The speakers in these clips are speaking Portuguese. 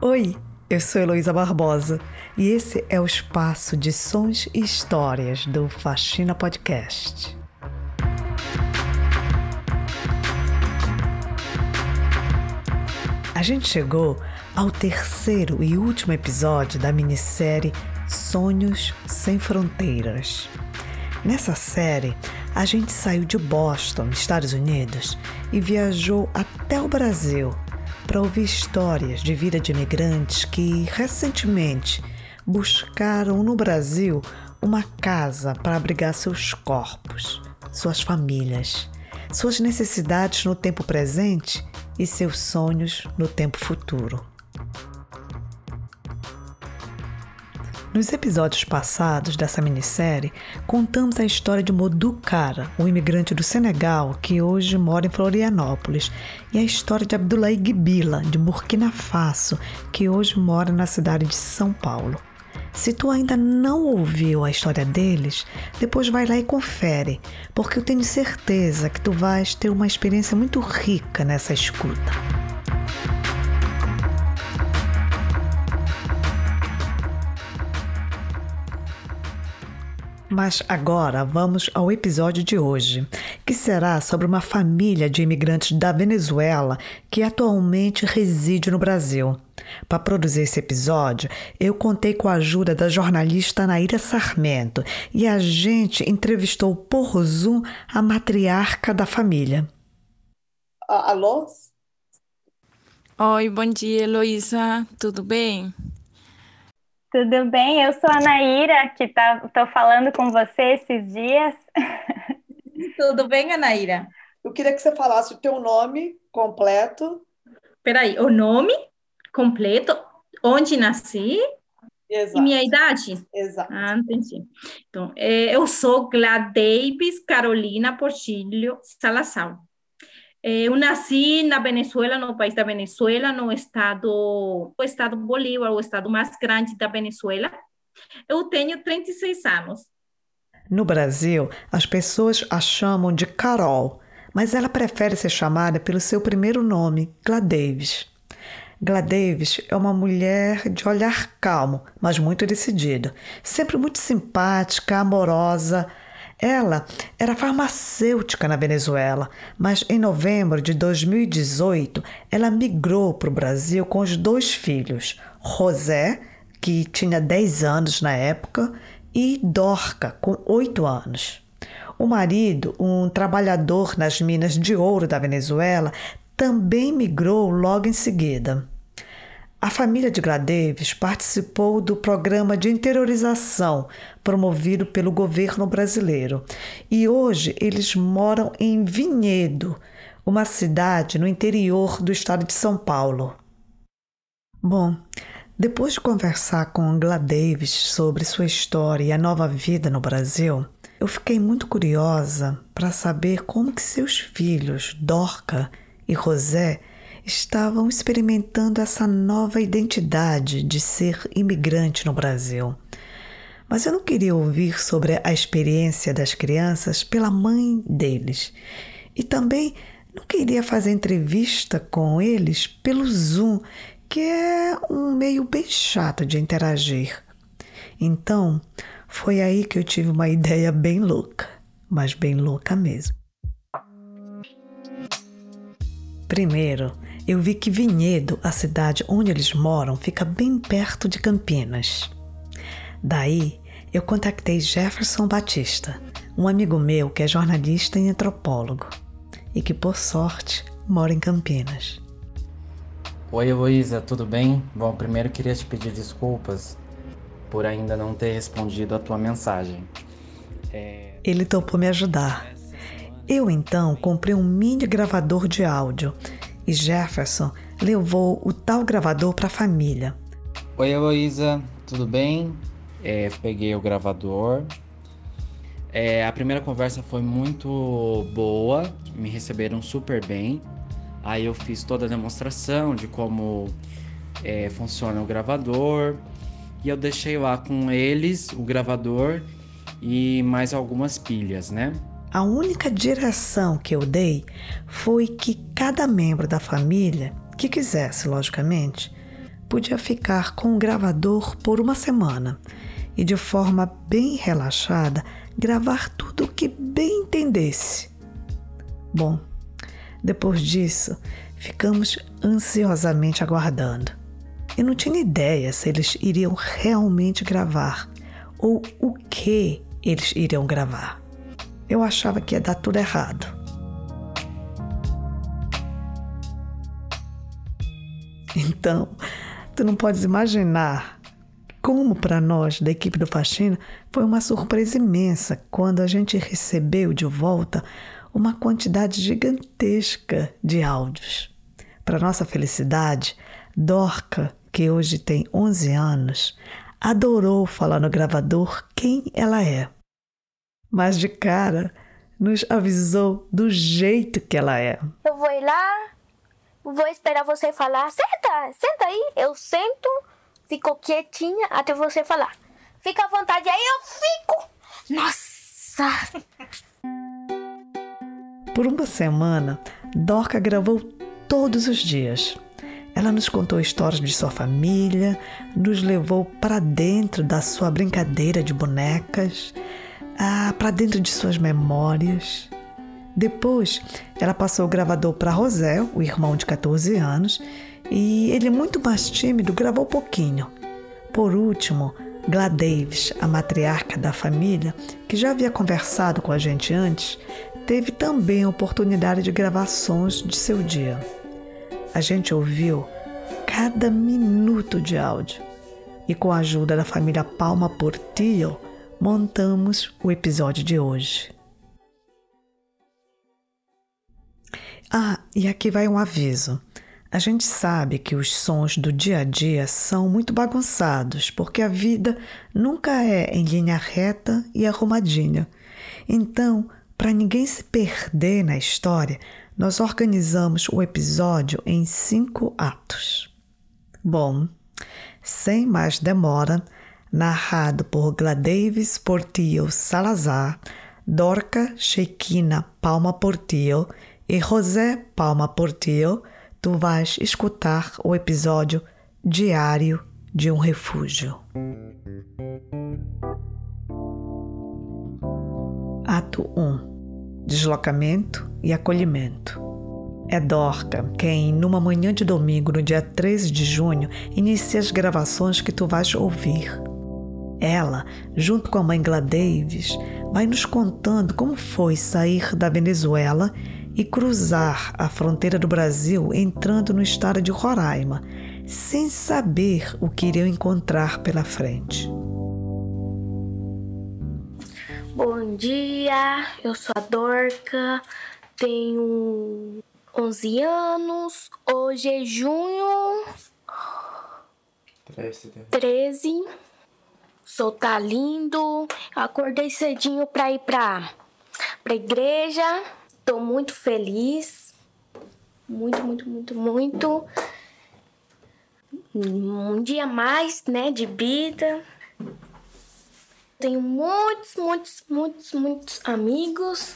Oi, eu sou Heloísa Barbosa e esse é o espaço de sons e histórias do Faxina Podcast. A gente chegou ao terceiro e último episódio da minissérie Sonhos Sem Fronteiras. Nessa série, a gente saiu de Boston, Estados Unidos, e viajou até o Brasil para ouvir histórias de vida de imigrantes que recentemente buscaram no Brasil uma casa para abrigar seus corpos, suas famílias, suas necessidades no tempo presente e seus sonhos no tempo futuro. Nos episódios passados dessa minissérie, contamos a história de Modou Kara, um imigrante do Senegal que hoje mora em Florianópolis, e a história de Abdoulaye Gibila, de Burkina Faso, que hoje mora na cidade de São Paulo. Se tu ainda não ouviu a história deles, depois vai lá e confere, porque eu tenho certeza que tu vais ter uma experiência muito rica nessa escuta. Mas agora vamos ao episódio de hoje, que será sobre uma família de imigrantes da Venezuela que atualmente reside no Brasil. Para produzir esse episódio, eu contei com a ajuda da jornalista Naira Sarmento e a gente entrevistou por Zoom a matriarca da família. Alô? Oi, bom dia, Heloísa. Tudo bem? Tudo bem? Eu sou a Naíra, que tá, tô falando com você esses dias. Tudo bem, Anaíra? Eu queria que você falasse o teu nome completo. Peraí, o nome completo, onde nasci Exato. e minha idade? Exato. Ah, entendi. Então, é, eu sou Gladeibes Carolina Portilho Salazar. Eu nasci na Venezuela, no país da Venezuela, no estado, o estado Bolívar, o estado mais grande da Venezuela. Eu tenho 36 anos. No Brasil, as pessoas a chamam de Carol, mas ela prefere ser chamada pelo seu primeiro nome, Gladeves. Gladeves é uma mulher de olhar calmo, mas muito decidida, sempre muito simpática, amorosa, ela era farmacêutica na Venezuela, mas em novembro de 2018 ela migrou para o Brasil com os dois filhos, José, que tinha 10 anos na época, e Dorca, com 8 anos. O marido, um trabalhador nas minas de ouro da Venezuela, também migrou logo em seguida. A família de Gladeves participou do programa de interiorização promovido pelo governo brasileiro e hoje eles moram em Vinhedo, uma cidade no interior do estado de São Paulo. Bom, depois de conversar com Gladeves sobre sua história e a nova vida no Brasil, eu fiquei muito curiosa para saber como que seus filhos, Dorca e José, estavam experimentando essa nova identidade de ser imigrante no Brasil. Mas eu não queria ouvir sobre a experiência das crianças pela mãe deles. E também não queria fazer entrevista com eles pelo Zoom, que é um meio bem chato de interagir. Então, foi aí que eu tive uma ideia bem louca, mas bem louca mesmo. Primeiro, eu vi que Vinhedo, a cidade onde eles moram, fica bem perto de Campinas. Daí, eu contactei Jefferson Batista, um amigo meu que é jornalista e antropólogo e que, por sorte, mora em Campinas. Oi, Heloísa, tudo bem? Bom, primeiro queria te pedir desculpas por ainda não ter respondido a tua mensagem. É... Ele topou me ajudar. Eu então comprei um mini gravador de áudio e Jefferson levou o tal gravador para a família. Oi, Heloísa, tudo bem? É, peguei o gravador. É, a primeira conversa foi muito boa, me receberam super bem. Aí eu fiz toda a demonstração de como é, funciona o gravador e eu deixei lá com eles o gravador e mais algumas pilhas, né? A única direção que eu dei foi que cada membro da família, que quisesse, logicamente, podia ficar com o gravador por uma semana e, de forma bem relaxada, gravar tudo o que bem entendesse. Bom, depois disso, ficamos ansiosamente aguardando. Eu não tinha ideia se eles iriam realmente gravar ou o que eles iriam gravar. Eu achava que ia dar tudo errado. Então, tu não podes imaginar como para nós da equipe do Faxina foi uma surpresa imensa quando a gente recebeu de volta uma quantidade gigantesca de áudios. Para nossa felicidade, Dorca, que hoje tem 11 anos, adorou falar no gravador quem ela é mas de cara nos avisou do jeito que ela é. Eu vou ir lá, vou esperar você falar. Senta, senta aí. Eu sento, fico quietinha até você falar. Fica à vontade, aí eu fico. Nossa! Por uma semana, Dorca gravou todos os dias. Ela nos contou histórias de sua família, nos levou para dentro da sua brincadeira de bonecas ah, para dentro de suas memórias. Depois, ela passou o gravador para Rosé, o irmão de 14 anos, e ele, muito mais tímido, gravou pouquinho. Por último, Gladeves, a matriarca da família, que já havia conversado com a gente antes, teve também a oportunidade de gravar sons de seu dia. A gente ouviu cada minuto de áudio e, com a ajuda da família Palma Portillo, montamos o episódio de hoje. Ah, e aqui vai um aviso. A gente sabe que os sons do dia a dia são muito bagunçados, porque a vida nunca é em linha reta e arrumadinha. Então, para ninguém se perder na história, nós organizamos o episódio em cinco atos. Bom, sem mais demora, narrado por Gladeves Portillo Salazar, Dorca Sheikina Palma Portillo e José Palma Portillo, tu vais escutar o episódio Diário de um Refúgio. Ato 1 Deslocamento e acolhimento. É Dorca quem, numa manhã de domingo, no dia 13 de junho, inicia as gravações que tu vais ouvir. Ela, junto com a mãe Gladeves, vai nos contando como foi sair da Venezuela e cruzar a fronteira do Brasil entrando no estado de Roraima, sem saber o que iriam encontrar pela frente. Bom dia, eu sou a Dorca, tenho 11 anos, hoje é junho 13 sol tá lindo. Acordei cedinho para ir para pra igreja. Tô muito feliz. Muito, muito, muito, muito. Um dia mais, né, de vida. Tenho muitos, muitos, muitos, muitos amigos.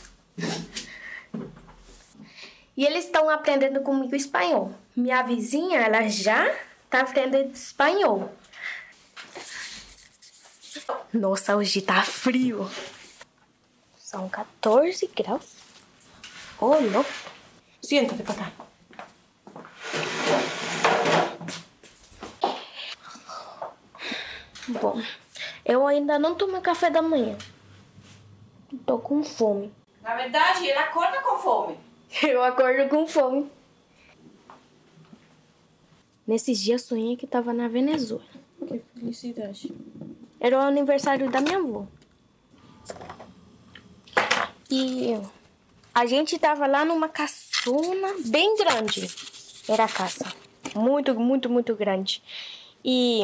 E eles estão aprendendo comigo espanhol. Minha vizinha, ela já tá aprendendo espanhol. Nossa, hoje tá frio. São 14 graus. Oh, louco. Siéntate cá. Bom, eu ainda não tomei café da manhã. Tô com fome. Na verdade, ele acorda com fome. Eu acordo com fome. Nesses dias sonhei que tava na Venezuela. Que felicidade. Era o aniversário da minha avó. E a gente tava lá numa caçuna bem grande. Era a casa. Muito, muito, muito grande. E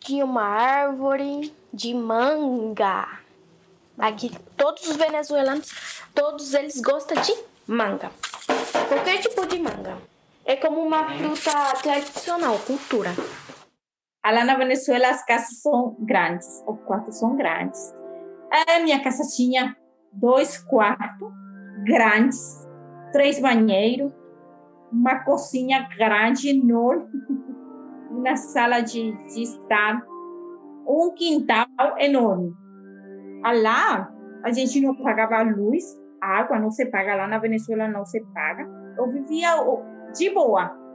tinha uma árvore de manga. Aqui todos os venezuelanos, todos eles gostam de manga. Qualquer tipo de manga. É como uma fruta tradicional, cultura. Lá na Venezuela as casas são grandes, os quartos são grandes. A minha casa tinha dois quartos grandes, três banheiros, uma cozinha grande, enorme, uma sala de, de estar, um quintal enorme. Lá, a gente não pagava luz, água não se paga, lá na Venezuela não se paga. Eu vivia de boa.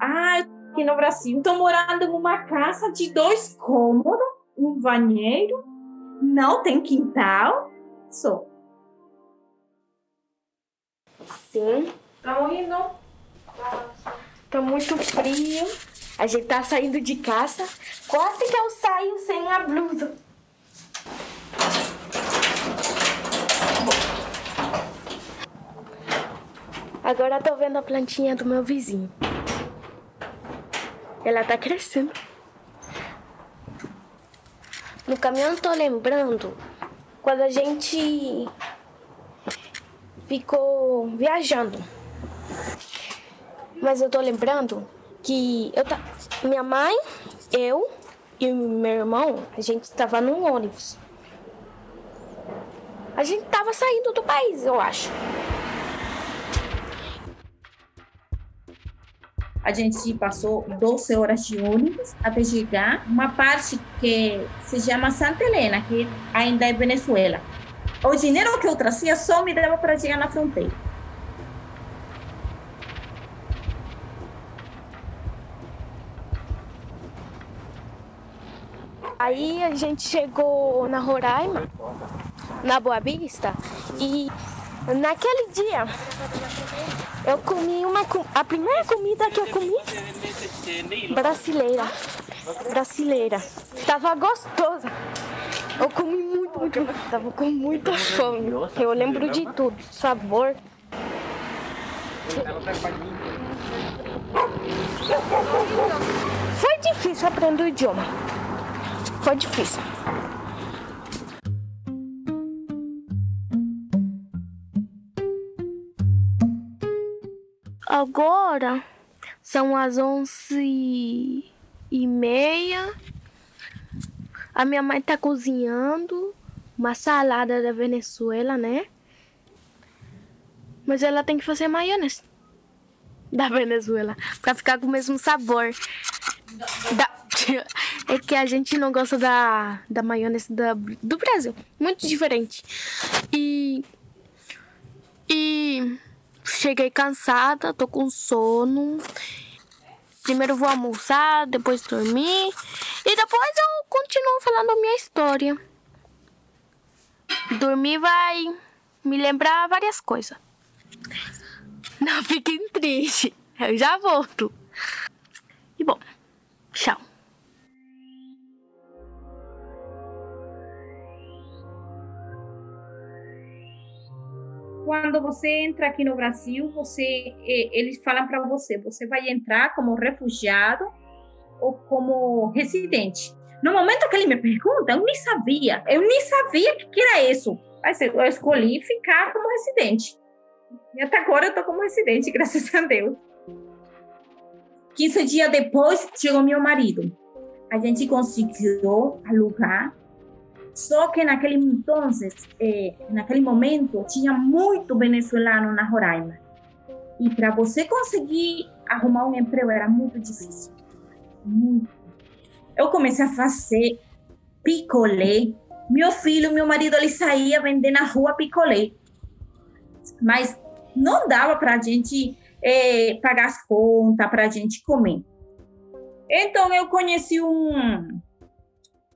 Ah, aqui no Brasil, estou morando em uma casa de dois cômodos, um banheiro, não tem quintal, só. Sim. Estamos indo. Tá muito frio. A gente tá saindo de casa. Quase que eu saio sem a blusa. Agora tô vendo a plantinha do meu vizinho. Ela tá crescendo. No caminhão eu tô lembrando quando a gente ficou viajando. Mas eu tô lembrando que eu tá, minha mãe, eu e meu irmão, a gente estava num ônibus. A gente tava saindo do país, eu acho. A gente passou 12 horas de ônibus até chegar uma parte que se chama Santa Helena, que ainda é Venezuela. O dinheiro que eu trazia só me dava para chegar na fronteira. Aí a gente chegou na Roraima, na Boa Vista, e naquele dia eu comi uma a primeira comida que eu comi brasileira. Brasileira. Tava gostosa. Eu comi muito, muito, muito. Tava com muita fome. Eu lembro de tudo. Sabor. Foi difícil aprender o idioma. Foi difícil. Agora são as onze e meia. A minha mãe tá cozinhando uma salada da Venezuela, né? Mas ela tem que fazer maionese da Venezuela para ficar com o mesmo sabor. Da... É que a gente não gosta da, da maionese da, do Brasil. Muito diferente. E. E. Cheguei cansada, tô com sono. Primeiro vou almoçar, depois dormir. E depois eu continuo falando minha história. Dormir vai me lembrar várias coisas. Não fiquem tristes. Eu já volto. E bom, tchau. Quando você entra aqui no Brasil, você eles falam para você, você vai entrar como refugiado ou como residente. No momento que ele me pergunta, eu nem sabia, eu nem sabia que, era isso. Mas eu escolhi ficar como residente. E até agora eu tô como residente, graças a Deus. 15 dias depois, chegou meu marido. A gente conseguiu alugar só que naquele então, eh, naquele momento, tinha muito venezuelano na Roraima. E para você conseguir arrumar um emprego era muito difícil. Muito. Eu comecei a fazer picolé. Meu filho, meu marido, ele saía vender na rua picolé. Mas não dava para a gente eh, pagar as contas, para a gente comer. Então eu conheci um,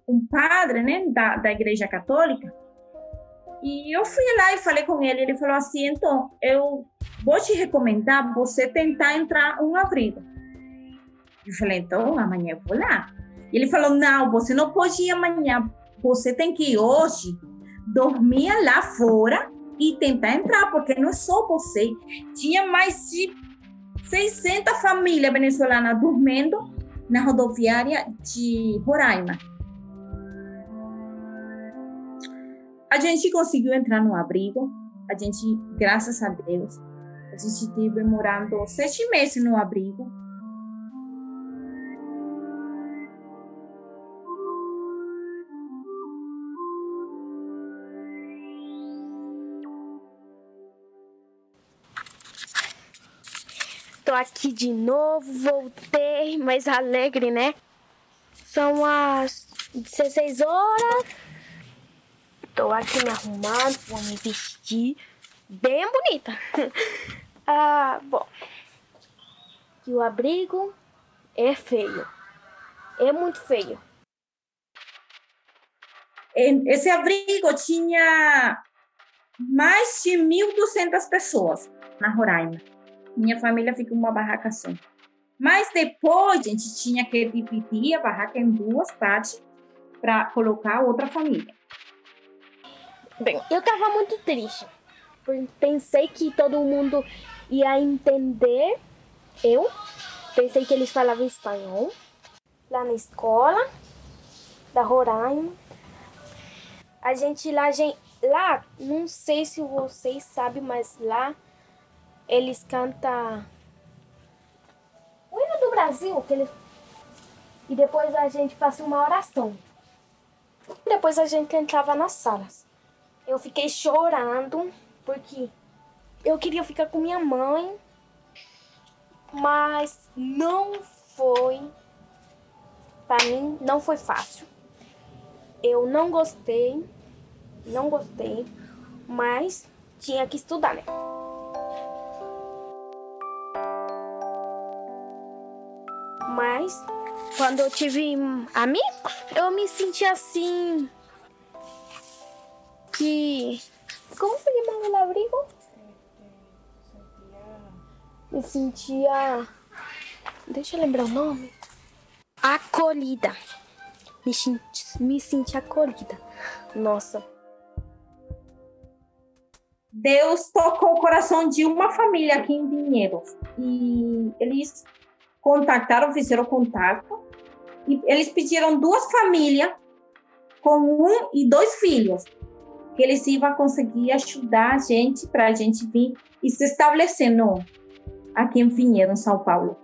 um padre, né, da, da igreja católica, e eu fui lá e falei com ele, ele falou assim, então, eu vou te recomendar você tentar entrar um abrigo. Eu falei, então, amanhã eu vou lá. Ele falou, não, você não pode ir amanhã, você tem que ir hoje, dormir lá fora e tentar entrar, porque não é só você. Tinha mais de 600 famílias venezuelanas dormindo na rodoviária de Roraima. A gente conseguiu entrar no abrigo, a gente, graças a Deus, a gente teve morando sete meses no abrigo. Tô aqui de novo, voltei, mais alegre, né? São as 16 horas Tô aqui me arrumando, vou me vestir bem bonita. ah, bom. E o abrigo é feio. É muito feio. Esse abrigo tinha mais de 1.200 pessoas na Roraima. Minha família ficou uma barraca só. Mas depois a gente tinha que dividir a barraca em duas partes para colocar outra família. Bem, eu estava muito triste. Pensei que todo mundo ia entender. Eu pensei que eles falavam espanhol lá na escola da Roraima. A gente lá, gente, lá, não sei se vocês sabem, mas lá eles cantam o hino do Brasil, que eles... e depois a gente faz uma oração. Depois a gente entrava nas salas. Eu fiquei chorando porque eu queria ficar com minha mãe, mas não foi para mim não foi fácil. Eu não gostei, não gostei, mas tinha que estudar, né? Mas quando eu tive amigos, eu me senti assim que como se chama o abrigo? Me sentia Deixa eu lembrar o nome. Acolhida. Me, me senti acolhida. Nossa. Deus tocou o coração de uma família aqui em Vinhedos. E eles contactaram, fizeram contato. E eles pediram duas famílias com um e dois filhos. Que eles iam conseguir ajudar a gente para a gente vir e se estabelecendo aqui em Vinhedo, em São Paulo.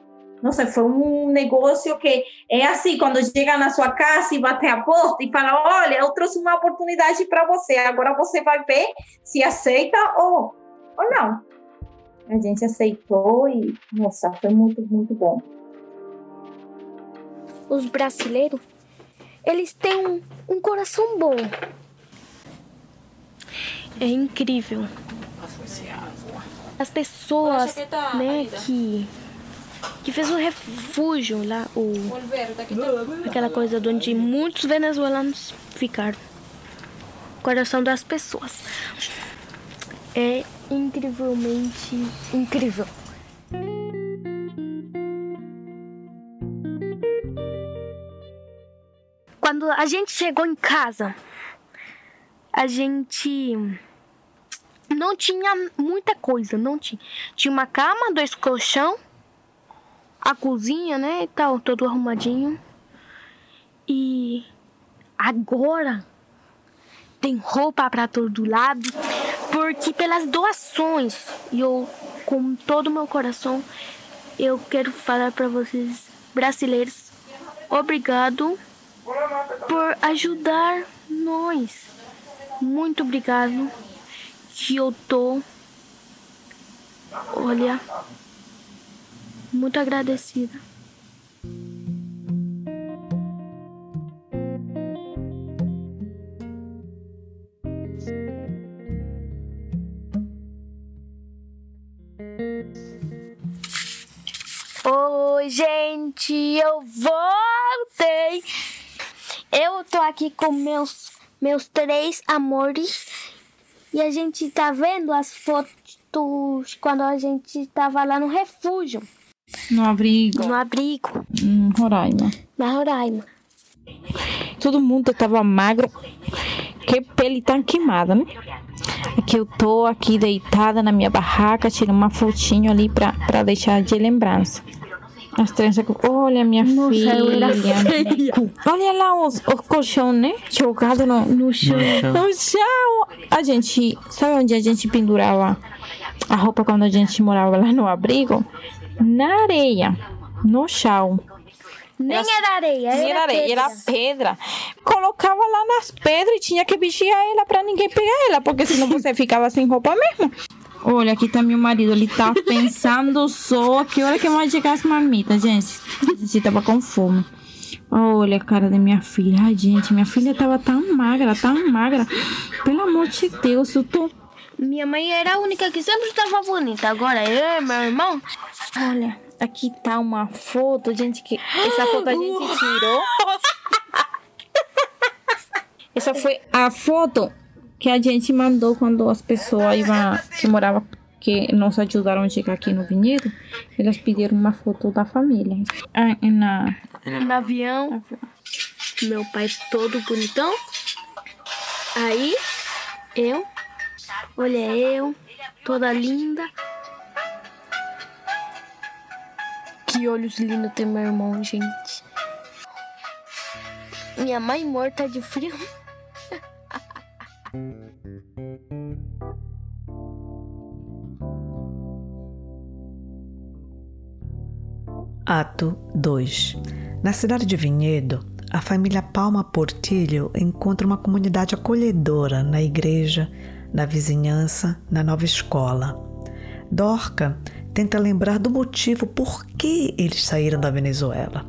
Nossa, foi um negócio que é assim, quando chega na sua casa e bate a porta e fala, olha, eu trouxe uma oportunidade para você, agora você vai ver se aceita ou, ou não. A gente aceitou e, nossa, foi muito, muito bom. Os brasileiros, eles têm um, um coração bom. É incrível. As pessoas, né, que que fez o refúgio lá, o, aquela coisa onde muitos venezuelanos ficaram. Coração das pessoas. É incrivelmente incrível. Quando a gente chegou em casa, a gente não tinha muita coisa, não tinha. Tinha uma cama, dois colchão a cozinha, né, e tal, todo arrumadinho. E agora tem roupa para todo lado, porque pelas doações, e eu com todo o meu coração, eu quero falar para vocês brasileiros, obrigado por ajudar nós. Muito obrigado. Que eu tô Olha, muito agradecida. Oi, gente, eu voltei. Eu tô aqui com meus meus três amores e a gente tá vendo as fotos quando a gente tava lá no refúgio. No abrigo. No abrigo. Em Roraima. Na Roraima. Todo mundo tava magro, que pele tá queimada, né? Aqui eu tô aqui deitada na minha barraca, tiro uma fotinho ali pra, pra deixar de lembrança. As tranças. Olha, minha Nossa, filha. Olha lá os, os colchão, né? Jogado no, no chão. No chão. A gente. Sabe onde a gente pendurava a roupa quando a gente morava lá no abrigo? na areia, no chão. Nem era areia, Nem era areia, era pedra. Colocava lá nas pedras e tinha que vigiar ela para ninguém pegar ela, porque senão você ficava sem roupa mesmo. Olha, aqui tá meu marido, ele tá pensando só que hora que vai chegar as marmitas, gente. A gente tava com fome. Olha a cara da minha filha. Ai, gente, minha filha tava tão magra, tão magra. Pelo amor de Deus, eu tô. Minha mãe era a única que sempre estava bonita. Agora eu meu irmão. Olha, aqui tá uma foto, gente, que essa foto a gente tirou. Essa foi a foto que a gente mandou quando as pessoas iam, que moravam, que nos ajudaram a chegar aqui no vinhedo, elas pediram uma foto da família. Ah, na, No avião. Meu pai todo bonitão. Aí, eu. Olha eu, toda linda. Que olhos lindos tem meu irmão, gente. Minha mãe morta de frio. Ato 2 Na cidade de Vinhedo, a família Palma Portilho encontra uma comunidade acolhedora na igreja, na vizinhança, na nova escola. Dorca tenta lembrar do motivo por que eles saíram da Venezuela.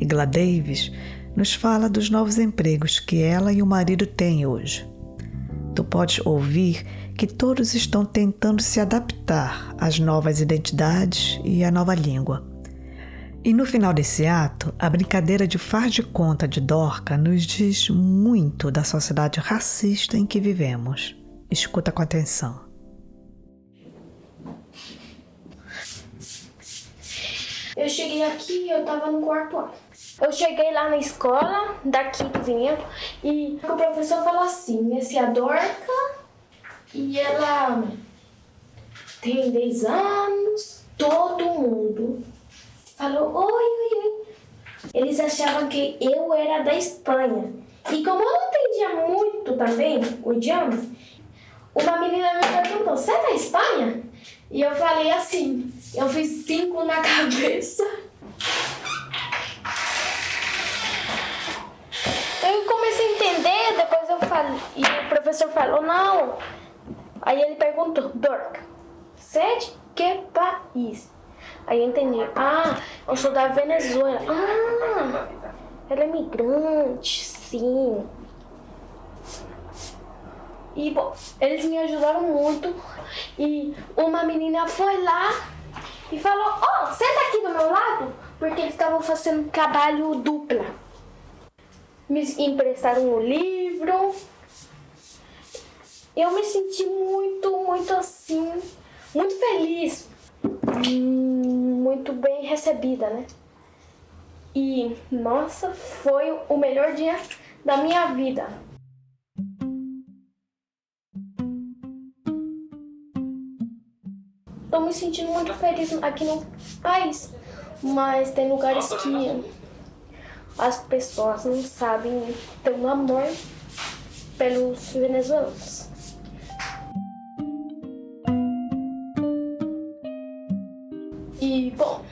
E Gladeves nos fala dos novos empregos que ela e o marido têm hoje. Tu podes ouvir que todos estão tentando se adaptar às novas identidades e à nova língua. E no final desse ato, a brincadeira de faz de conta de Dorca nos diz muito da sociedade racista em que vivemos. Escuta com atenção. Eu cheguei aqui e eu tava no quarto ano. Eu cheguei lá na escola, daqui do Vinhedo, e o professor falou assim, esse é a Dorca, e ela tem 10 anos, todo mundo falou oi, oi, oi. Eles achavam que eu era da Espanha. E como eu não entendia muito também o idioma, uma menina me perguntou, você é da Espanha? E eu falei assim, eu fiz cinco na cabeça. Eu comecei a entender, depois eu falei, e o professor falou, não. Aí ele perguntou, Dorca, você é de que país? Aí eu entendi, ah, eu sou da Venezuela. Ah, ela é migrante, sim. E, bom, eles me ajudaram muito. E uma menina foi lá e falou: Ó, oh, senta aqui do meu lado, porque eles estavam fazendo trabalho dupla. Me emprestaram o um livro. Eu me senti muito, muito assim, muito feliz, muito bem recebida, né? E nossa, foi o melhor dia da minha vida. Tô me sentindo muito feliz aqui no país, mas tem lugares que as pessoas não sabem ter um amor pelos venezuelanos. E, bom,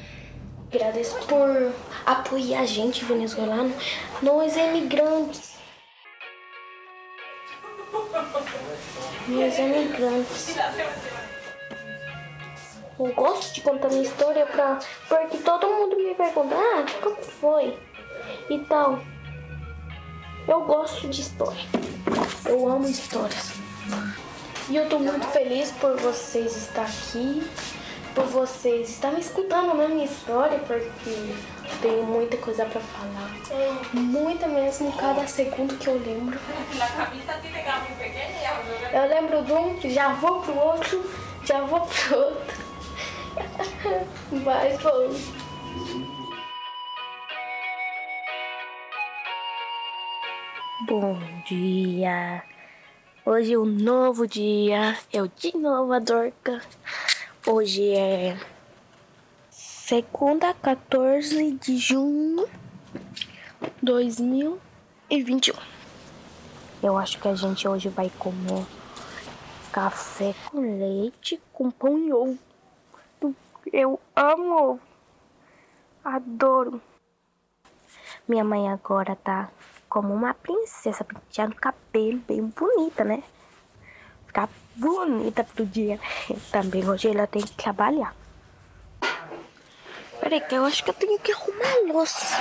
agradeço por apoiar a gente venezuelano, nós imigrantes. Nós imigrantes. Eu gosto de contar minha história pra, porque todo mundo me pergunta, ah, como foi? E tal. Eu gosto de história. Eu amo histórias. E eu tô muito feliz por vocês estar aqui, por vocês estar me escutando na minha história, porque tenho muita coisa pra falar. Muita mesmo, cada segundo que eu lembro. Eu lembro de um, já vou pro outro, já vou pro outro. Mas bom. Bom dia. Hoje é um novo dia. Eu de novo a Dorca. Hoje é segunda, 14 de junho de 2021. Eu acho que a gente hoje vai comer café com leite com pão e ovo. Eu amo ovo. Adoro. Minha mãe agora tá como uma princesa, penteando o cabelo bem bonita, né? ficar bonita pro dia. Também hoje ela tem que trabalhar. Peraí, que eu acho que eu tenho que arrumar a louça.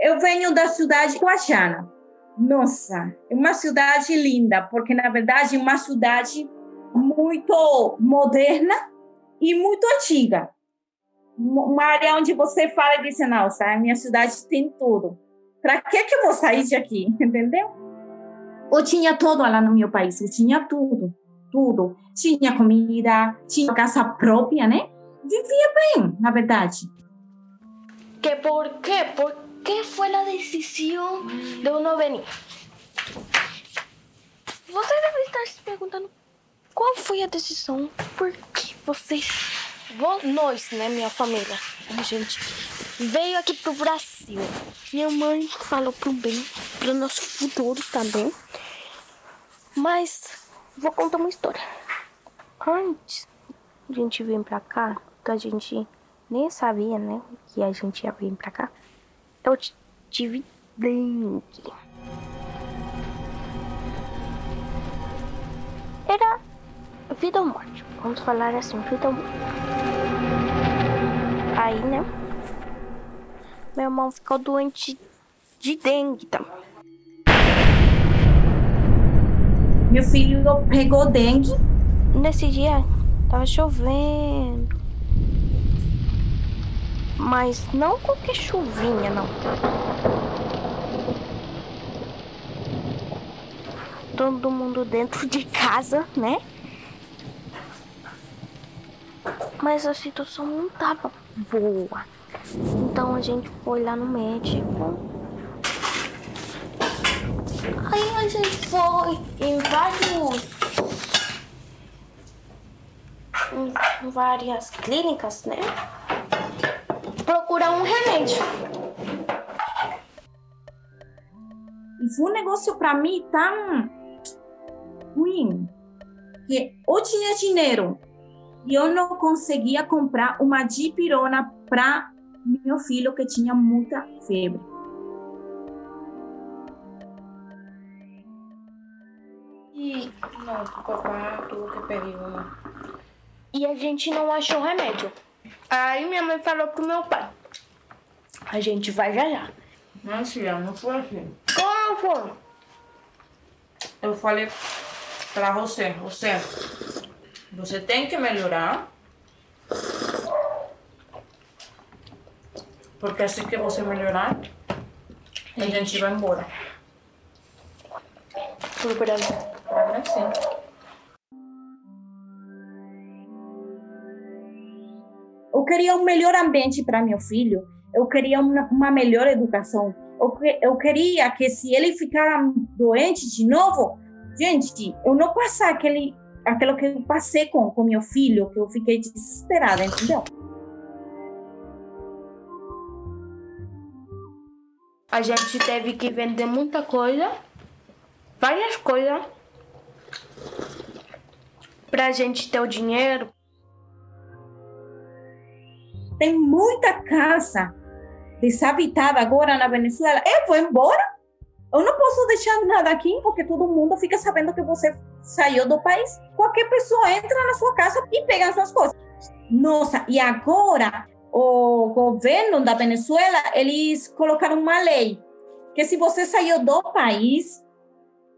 Eu venho da cidade de Guajana. Nossa, é uma cidade linda, porque na verdade é uma cidade muito moderna e muito antiga. Uma área onde você fala e diz, nossa, a minha cidade tem tudo. Para que que eu vou sair de aqui, entendeu? Eu tinha tudo lá no meu país, eu tinha tudo, tudo. Tinha comida, tinha casa própria, né? Vivia bem, na verdade. ¿Que por qué? ¿Por qué fue la decisión de uno venir? Você deve estar se perguntando qual foi a decisão, por que vocês, vo- nós, né, minha família, a gente veio aqui pro Brasil. Minha mãe falou pro bem, pro nosso futuro também. Mas vou contar uma história. Antes a gente vir pra cá, que a gente nem sabia, né, que a gente ia vir pra cá. Eu tive dengue. Era vida ou morte. Vamos falar assim, vida ou morte. Aí, né? Meu irmão ficou doente de dengue também. Meu filho pegou dengue. Nesse dia tava chovendo. Mas não qualquer chuvinha, não. Todo mundo dentro de casa, né? Mas a situação não tava boa. Então a gente foi lá no médico. Aí a gente foi em vários em várias clínicas, né? Procurar um remédio. E foi um negócio para mim tão ruim que eu tinha dinheiro e eu não conseguia comprar uma dipirona para meu filho que tinha muita febre. E não, o papá tuvo que pedir uma. E a gente não achou remédio. Aí minha mãe falou pro meu pai: A gente vai já já. Não, filha, não foi assim. Como foi? Eu falei pra você, você, você tem que melhorar. Porque assim que você melhorar, a gente vai embora. Pro Brasil. Agora sim. Queria um melhor ambiente para meu filho. Eu queria uma, uma melhor educação. Eu, eu queria que se ele ficar doente de novo, gente, eu não passar aquele, aquilo que eu passei com, com meu filho, que eu fiquei desesperada, entendeu? A gente teve que vender muita coisa, várias coisas, pra gente ter o dinheiro. Tem muita casa desabitada agora na Venezuela. Eu vou embora. Eu não posso deixar nada aqui, porque todo mundo fica sabendo que você saiu do país. Qualquer pessoa entra na sua casa e pega as suas coisas. Nossa, e agora o governo da Venezuela, eles colocaram uma lei que se você saiu do país,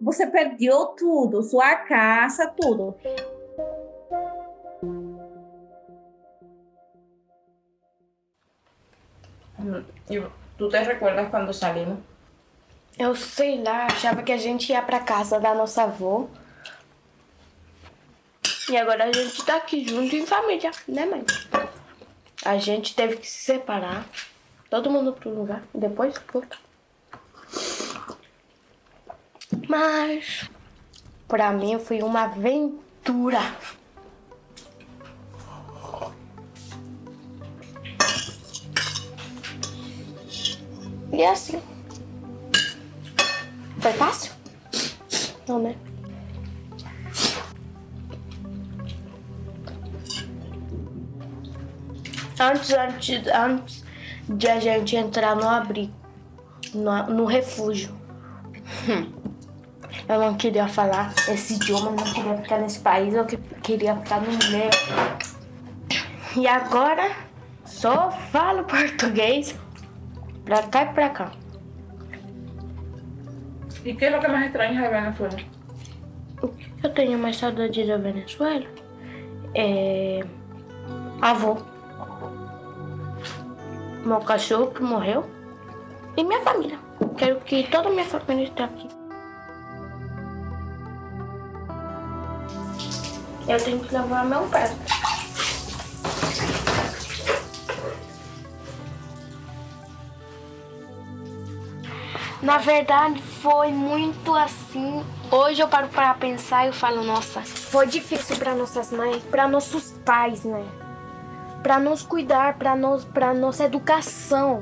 você perdeu tudo, sua casa, tudo. ¿Y tú te recuerdas cuando salimos? Eu sei lá, achava que a gente ia pra casa da nossa avó. E agora a gente tá aqui junto em família, né, mãe? A gente teve que se separar. Todo mundo pro lugar. Depois voltar. Mas pra mim foi uma aventura. E é assim. Foi fácil? Não, né? Antes, antes, antes de a gente entrar no abrigo, no, no refúgio. Eu não queria falar esse idioma, não queria ficar nesse país, eu queria ficar no meu. E agora só falo português pra cá e pra cá. ¿Y qué es lo que más extrañas de Venezuela? O que eu tenho mais saudade da Venezuela é. avô. Meu cachorro que morreu. E minha família. Quero que toda a minha família esteja aqui. Eu tenho que lavar meu pé. Na verdade, foi muito assim. Hoje eu paro para pensar e falo, nossa, foi difícil para nossas mães, para nossos pais, né? Para nos cuidar, para nos, para nossa educação.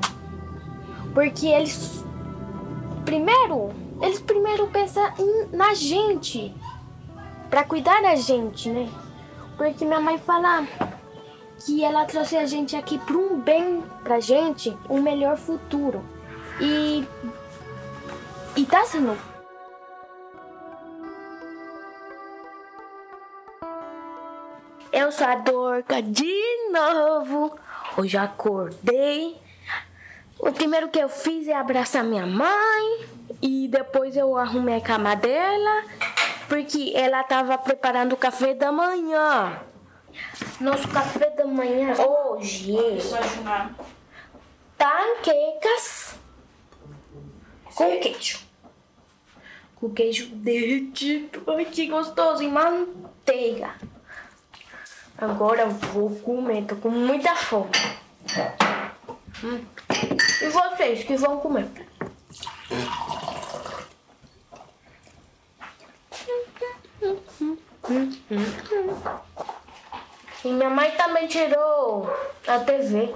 Porque eles primeiro, eles primeiro pensam em, na gente, para cuidar da gente, né? Porque minha mãe fala que ela trouxe a gente aqui para um bem pra gente, um melhor futuro. E e tá sendo. Eu sou a Dorca de novo. Hoje acordei. O primeiro que eu fiz é abraçar minha mãe. E depois eu arrumei a cama dela. Porque ela tava preparando o café da manhã. Nosso café da manhã hoje é panquecas com queijo. Com queijo derretido. Ai, que gostoso. E manteiga. Agora eu vou comer. Tô com muita fome. Hum. E vocês que vão comer? E minha mãe também tirou a TV.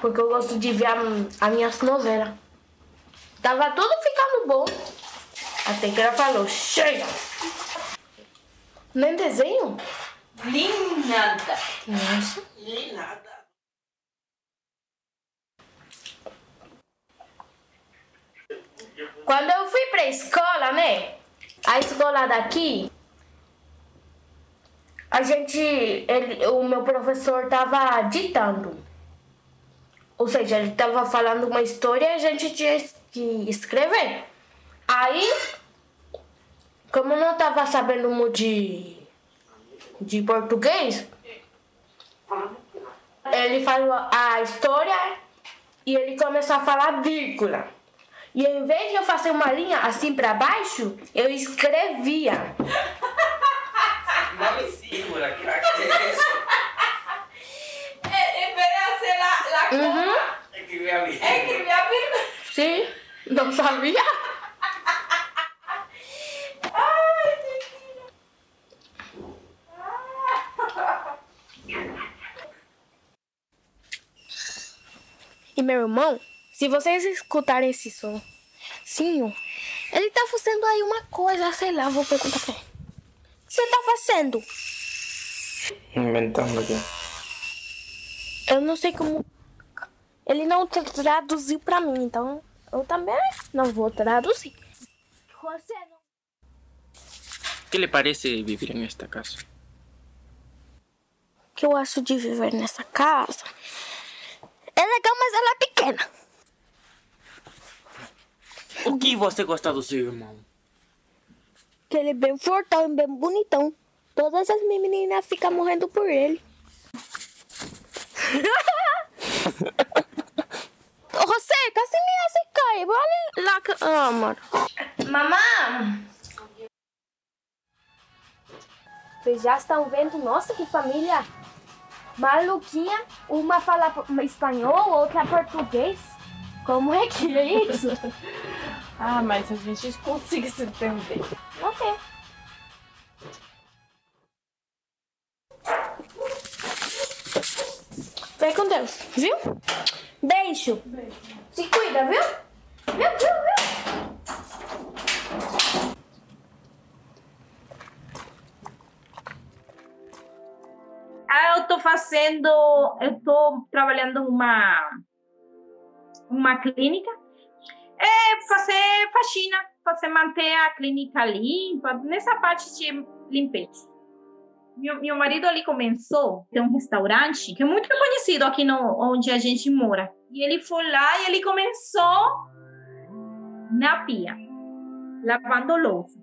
Porque eu gosto de ver as minhas novelas. Tava tudo ficando bom. Até que ela falou, chega! Nem desenho? Nem nada. Nossa. Nem nada. Quando eu fui pra escola, né? A escola daqui, a gente, ele, o meu professor tava ditando. Ou seja, ele tava falando uma história e a gente tinha que escrever. Aí, como eu não tava sabendo muito de, de português, ele falou a história e ele começou a falar vírgula. E em vez de eu fazer uma linha assim para baixo, eu escrevia. No me segura, que é isso? La Uhum. Escrevi a vírgula. Sim, não sabia? E meu irmão, se vocês escutarem esse som, sim, ele tá fazendo aí uma coisa, sei lá, vou perguntar pra ele. O que você tá fazendo? Inventando aqui. Eu não sei como. Ele não tra- traduziu pra mim, então eu também não vou traduzir. Você não. ¿Qué le parece vivir en esta casa? O que eu acho de viver nessa casa é legal, mas ela é pequena. O que você gosta do seu irmão? Que ele é bem fortão e bem bonitão. Todas as meninas ficam morrendo por ele. Você, casi me hace. Vale lá. que- Ah, mano. Mamãe! Vocês já estão vendo? Nossa, que família maluquinha. Uma fala espanhol, outra português. Como é que é isso? Ah, mas a gente consegue se entender. Não sei. Vem com Deus, viu? Beijo. Se cuida, viu? Viu, viu, viu? A eu estou fazendo, eu estou trabalhando uma uma clínica, é fazer faxina, fazer manter a clínica limpa, nessa parte de limpeza. Meu, meu marido ali começou, tem um restaurante que é muito conhecido aqui no, onde a gente mora. E ele foi lá e ele começou na pia, lavando louça.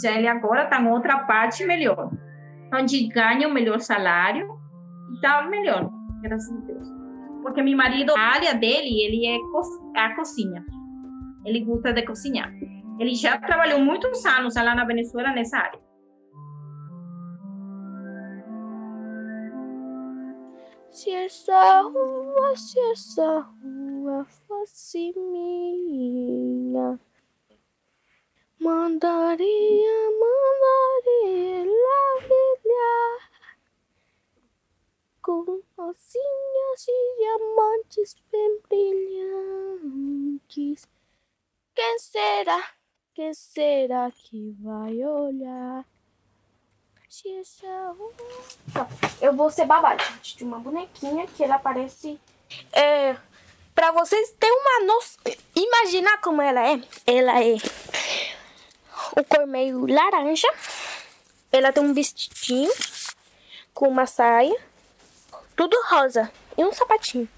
Já ele agora está em outra parte melhor, onde ganha o melhor salário e está melhor, graças a Deus. Porque meu marido, a área dele, ele é co a cozinha. Ele gosta de cozinhar. Ele já trabalhou muitos anos lá na Venezuela nessa área. Se essa rua, se essa rua fosse minha, mandaria, mandaria brilhar com rosinhas e diamantes bem brilhantes. Quem será? Quem será que vai olhar? Eu vou ser babá, gente, de uma bonequinha que ela parece. É. Pra vocês terem uma noção. Imaginar como ela é. Ela é. O cor meio laranja. Ela tem um vestidinho. Com uma saia. Tudo rosa. E um sapatinho.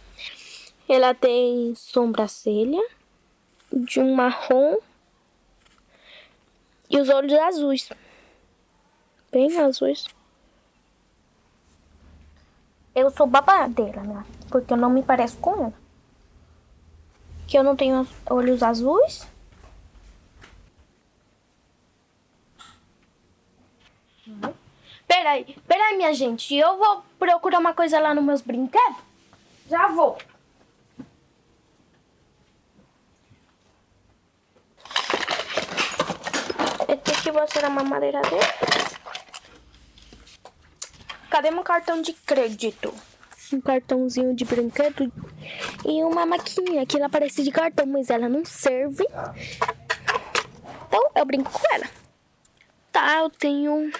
Ela tem sobrancelha. De um marrom. E os olhos azuis. Bem azuis. Eu sou babadeira, né? Porque eu não me pareço com ela. Que eu não tenho os olhos azuis. Peraí, peraí, minha gente. Eu vou procurar uma coisa lá nos meus brinquedos. Já vou. Eu tenho que mostrar a mamadeira dele. Cadê meu cartão de crédito? Um cartãozinho de brinquedo e uma maquininha que ela parece de cartão, mas ela não serve. Então eu brinco com ela. Tá, eu tenho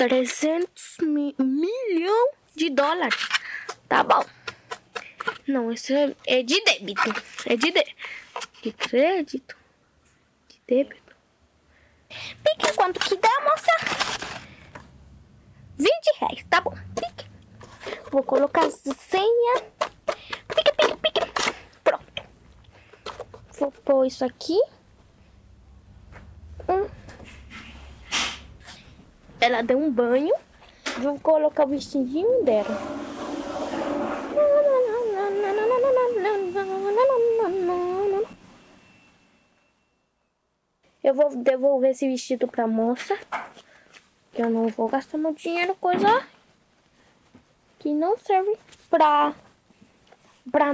300 mi milhão de dólares. Tá bom. Não, isso é, é de débito. É de, de, de crédito. De débito. Pique quanto que dá, moça? 20 reais, tá bom. Pique. Vou colocar a senha. Pique, pique, pique. Pronto. Vou pôr isso aqui. Hum. Ela deu um banho. Vou colocar o vestidinho dela. Eu vou devolver esse vestido pra moça. Que eu não vou gastar meu dinheiro coisa que não serve pra, pra,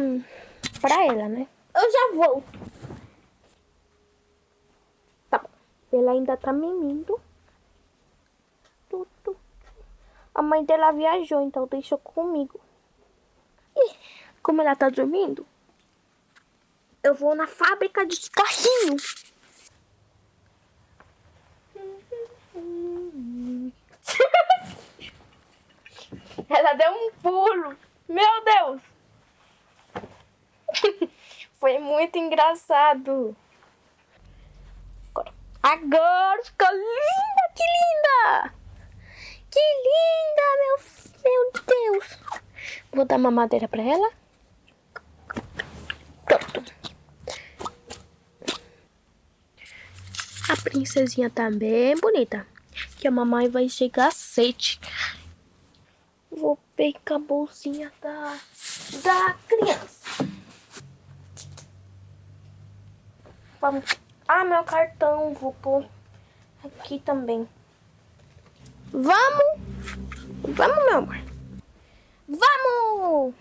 pra ela, né? Eu já volto. Tá. Ela ainda tá mimindo. Tudo. A mãe dela viajou, então deixou comigo. E como ela tá dormindo, eu vou na fábrica de carrinho. Ela deu um pulo. Meu Deus! Foi muito engraçado. Agora, agora ficou linda! Que linda! Que linda, meu, meu Deus! Vou dar uma madeira pra ela. Pronto. A princesinha tá bem bonita. Que a mamãe vai chegar sete. Vou pegar a bolsinha da, da criança. Vamos. Ah, meu cartão. Vou pôr aqui também. Vamos! Vamos, meu amor. Vamos!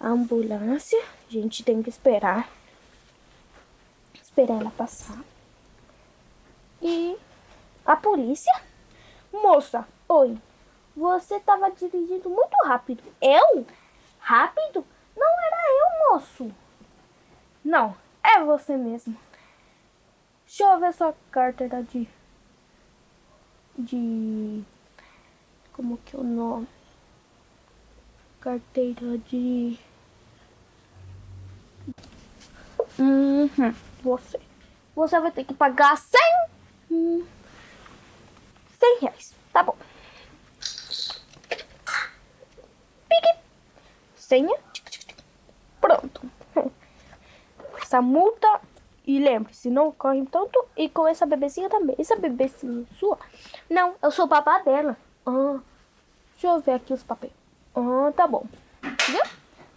Ambulância, gente tem que esperar esperei ela passar. E a polícia? Moça, oi. Você estava dirigindo muito rápido. Eu? Rápido? Não era eu, moço. Não, é você mesmo. Deixa eu ver sua carteira de. De. Como que é o nome? Carteira de. Uhum, você. Você vai ter que pagar 100. Hum, 100 reais. Tá bom. Pique. Senha. Pronto. Essa multa. E lembre-se, não corre tanto. E com essa bebezinha também. Essa bebezinha sua? Não, eu sou o babá dela. Ah, deixa eu ver aqui os papéis. Ah, tá bom. Viu?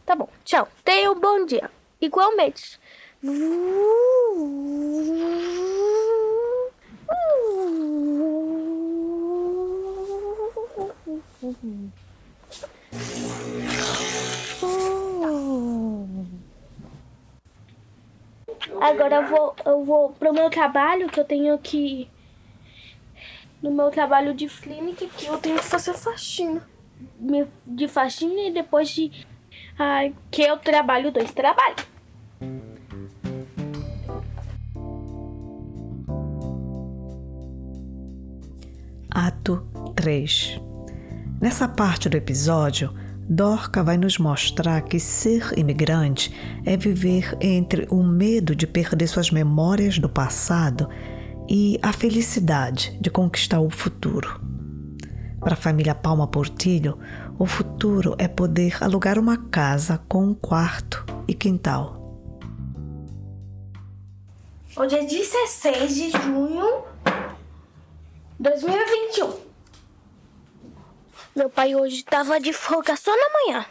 Tá bom. Tchau. Tenha um bom dia. Igualmente. Agora eu vou, eu vou pro meu trabalho, que eu tenho que. No meu trabalho de clínica, que eu tenho que fazer faxina. De faxina e depois de. Ai, que eu trabalho dois trabalhos. Ato 3 Nessa parte do episódio, Dorca vai nos mostrar que ser imigrante é viver entre o medo de perder suas memórias do passado e a felicidade de conquistar o futuro. Para a família Palma Portilho, o futuro é poder alugar uma casa com um quarto e quintal. Hoje é 16 de junho 2021. Meu pai hoje tava de folga só na manhã.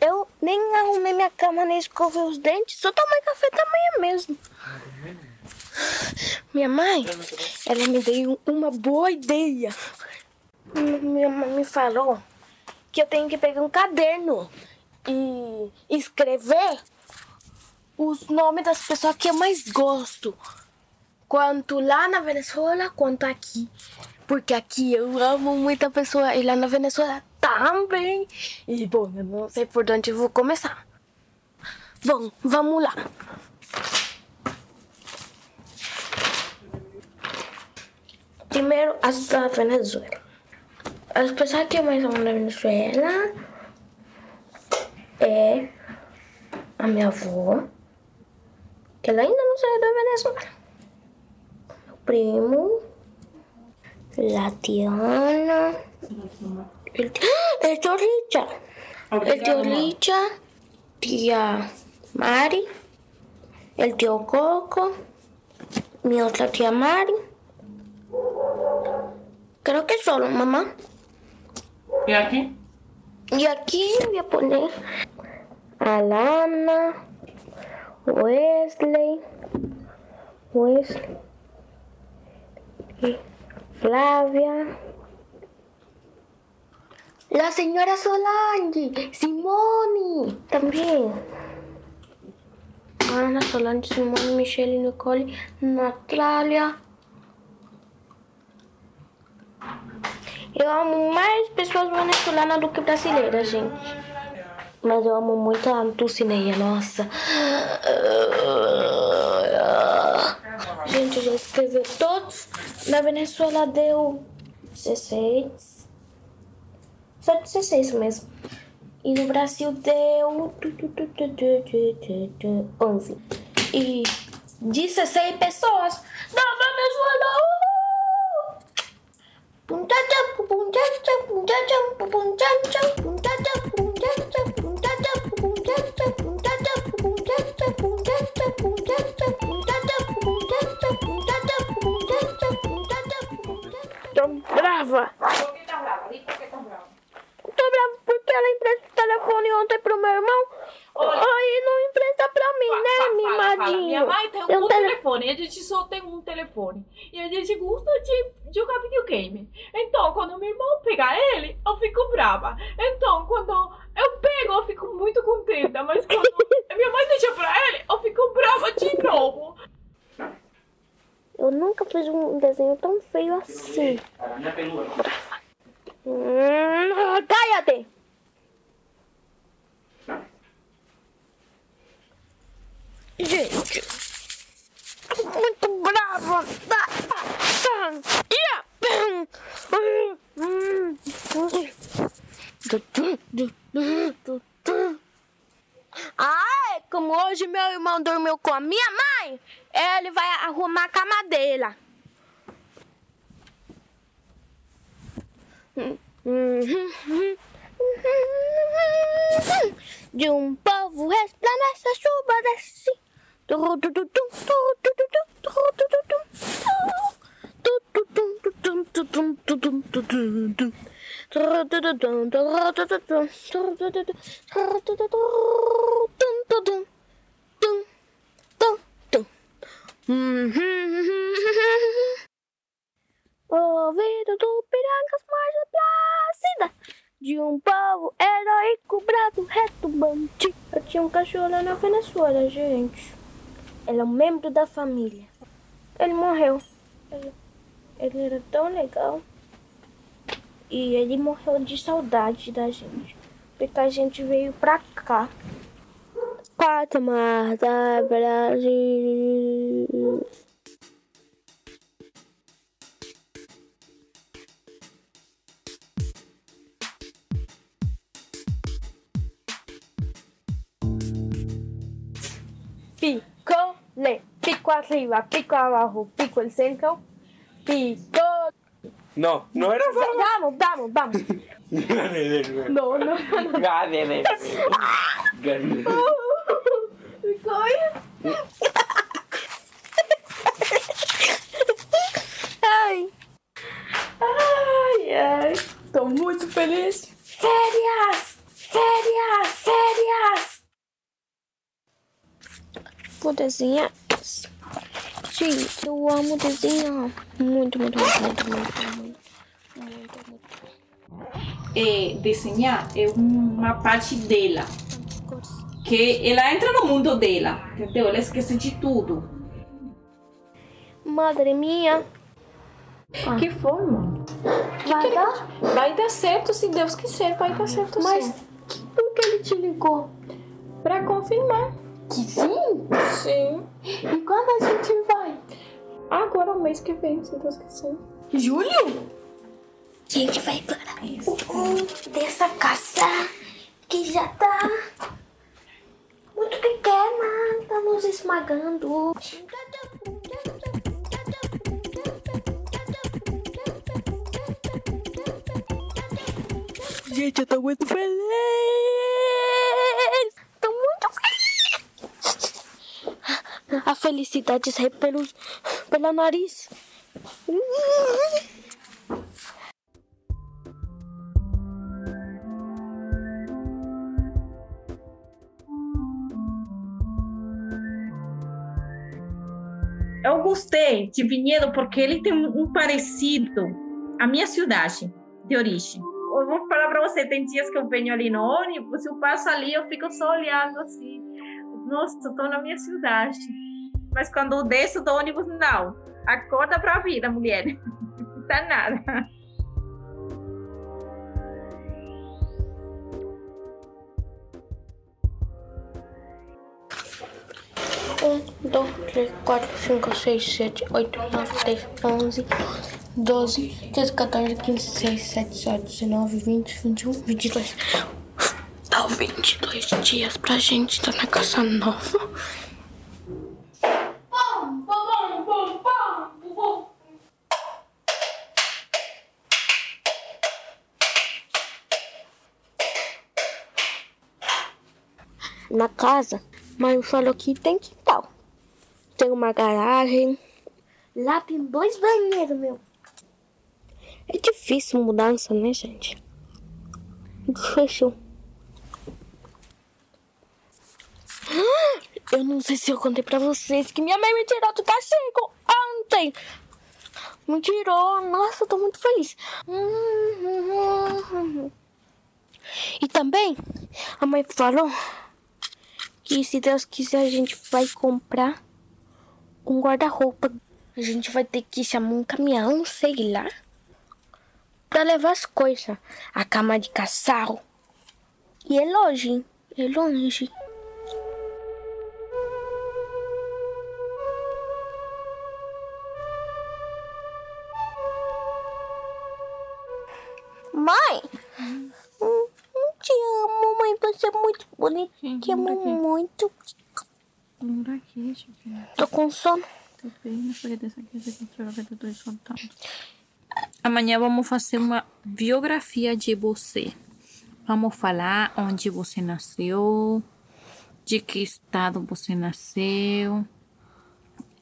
Eu nem arrumei minha cama, nem escovei os dentes, só tomei café da manhã mesmo. Minha mãe, ela me deu uma boa ideia. Minha mãe me falou que eu tenho que pegar um caderno e escrever os nomes das pessoas que eu mais gosto. Quanto lá na Venezuela, quanto aqui. Porque aqui eu amo muita pessoa e lá na Venezuela também. E bom, eu não sei por onde vou começar. Bom, vamos lá. Primeiro, as da Venezuela. As pessoas que mais amo na Venezuela é a minha avó, que ela ainda não saiu da Venezuela. Primo, la Tiana, el, el tío Richard, el tío Richard, tía Mari, el tío Coco, mi otra tía Mari. Creo que solo, mamá. ¿Y aquí? Y aquí voy a poner a Lana, Wesley, Wesley, Flavia, la señora Solange, Simone, también. Ana, Solange, Simone, Michelle, Nicole, Natalia. Eu amo mais pessoas venezuelanas do que brasileiras, gente. Mas eu amo muito a Dulcineia, nossa. Gente, eu já escrevi todos. Na Venezuela deu 16. Só 16 mesmo. E no Brasil deu 11. E 16 pessoas da Venezuela. Uhul! Brava. ¿Por qué estás brava? Por qué estás brava. Tô brava porque ela empresta o telefone ontem pro meu irmão. Aí não empresta pra mim, né, Fala, fala, fala. mimadinho? Minha mãe tem Eu um tele- telefone, a gente só tem um telefone. E a gente gosta de jogar videogame. Então, quando meu irmão pega ele, eu fico brava. Então, quando eu pego, eu fico muito contenta. Mas quando minha mãe deixa pra ele, eu fico brava de novo. Fez um desenho tão feio assim. Hum, cállate! Gente, muito brava. É como hoje meu irmão dormiu com a minha mãe, ele vai arrumar a cama dela. De um povo resplandece a chuva desce. Ouvido do pirancas marcha plácida de um povo heróico, brado, retumbante. Eu tinha um cachorro lá na Venezuela, gente. Ele é um membro da família. Ele morreu. Ele, ele era tão legal. E ele morreu de saudade da gente. Porque a gente veio pra cá. Patamar Brasil. Picole, pico arriba, pico abajo, pico el centro, pico. No, no era. Vamos, vamos, vamos. No, no, no. no. Gane. Ai. Ai, ai. Tô muito feliz. Férias! Férias! Férias! Vou desenhar. Gente, eu amo desenhar. Muito, muito, muito, muito, muito, muito. Muito, muito. É, desenhar é uma parte dela. Que ela entra no mundo dela, entendeu? Ela esquece de tudo. Madre minha. Que forma? Vai dar? Vai dar certo, se Deus quiser, vai dar certo Mas sim. que- por que ele te ligou? Pra confirmar. Que sim? Sim. E quando a gente vai? Agora, o mês que vem, se Deus quiser. Julho? A gente vai para o dessa casa que já tá muito pequena, tá nos esmagando. Gente, eu tô muito feliz! Tô muito feliz! A felicidade sai pelos, pelo nariz. Eu gostei de Vinhedo porque ele tem um parecido à minha cidade de origem. Eu vou falar para você, tem dias que eu venho ali no ônibus, eu passo ali, eu fico só olhando assim. Nossa, estou na minha cidade. Mas quando eu desço do ônibus, não. Acorda pra vida, mulher. Não tá nada. Um, dois, três, quatro, cinco, seis, sete, oito, nove, dez, onze, doze, treze, 14, 15, 16, 17, 18, 19, 20, 21, 22. Dá 22 dias pra gente estar na casa nova. Na casa, mas falou que tem quintal. Tem uma garagem. Lá tem dois banheiros, meu. É difícil mudança, né, gente? Difícil. Eu não sei se eu contei pra vocês que minha mãe me tirou do castigo ontem. Me tirou. Nossa, eu tô muito feliz. E também, a mãe falou que se Deus quiser a gente vai comprar um guarda-roupa A gente vai ter que chamar um caminhão, sei lá, pra levar as coisas. A cama de casal. E é longe, é longe. Mãe! Hum, Te amo, mãe. Você é muito bonita. Te amo muito. Por aqui. Tô com sono. Tô bem, porque dessa aqui você controla. Amanhã vamos fazer uma biografia de você. Vamos falar onde você nasceu, de que estado você nasceu,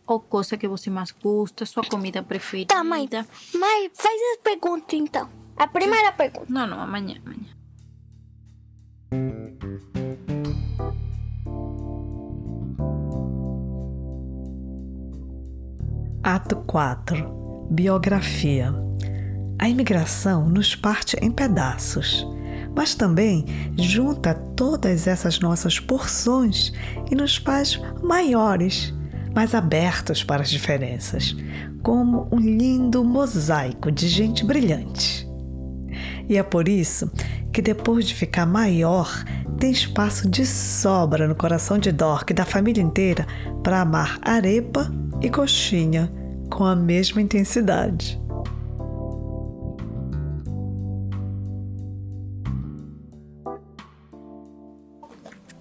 ou coisa que você mais gosta, sua comida preferida. Tá, mãe. Mãe, faz as perguntas então. A primeira pergunta. Não, não, amanhã, amanhã. Ato 4 Biografia. A imigração nos parte em pedaços, mas também junta todas essas nossas porções e nos faz maiores, mais abertos para as diferenças, como um lindo mosaico de gente brilhante. E é por isso que depois de ficar maior, tem espaço de sobra no coração de Dork e da família inteira para amar arepa e coxinha com a mesma intensidade.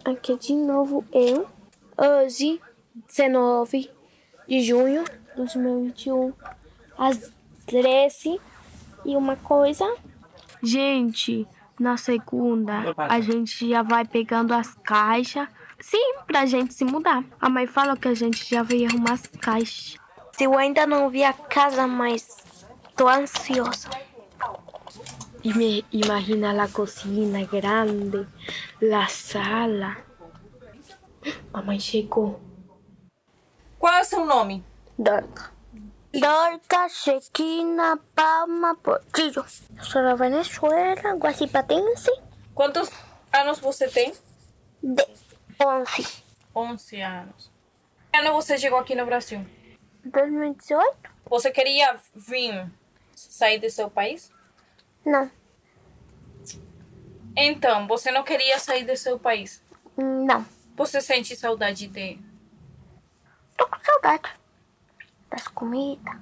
Aqui de novo eu. Hoje, 19 de junho de 2021, às 13 e uma coisa. Gente, na segunda, a gente já vai pegando as caixas. Sim, pra gente se mudar. A mãe fala que a gente já veio arrumar as caixas. Eu ainda não vi a casa, mas tô ansiosa. E me imagina a cozinha grande, a sala. Mamãe chegou. Qual é o seu nome? Dorca. Dorca, Chequina, Palma, Portillo. Sou da Venezuela, Guacipatense, Quantos anos você tem? de 11. 11 anos. Que ano você chegou aqui no Brasil? 2018? Você queria vir sair do seu país? Não, Então, você não queria sair do seu país. não. Você sente saudade de. Tô com saudade das comidas.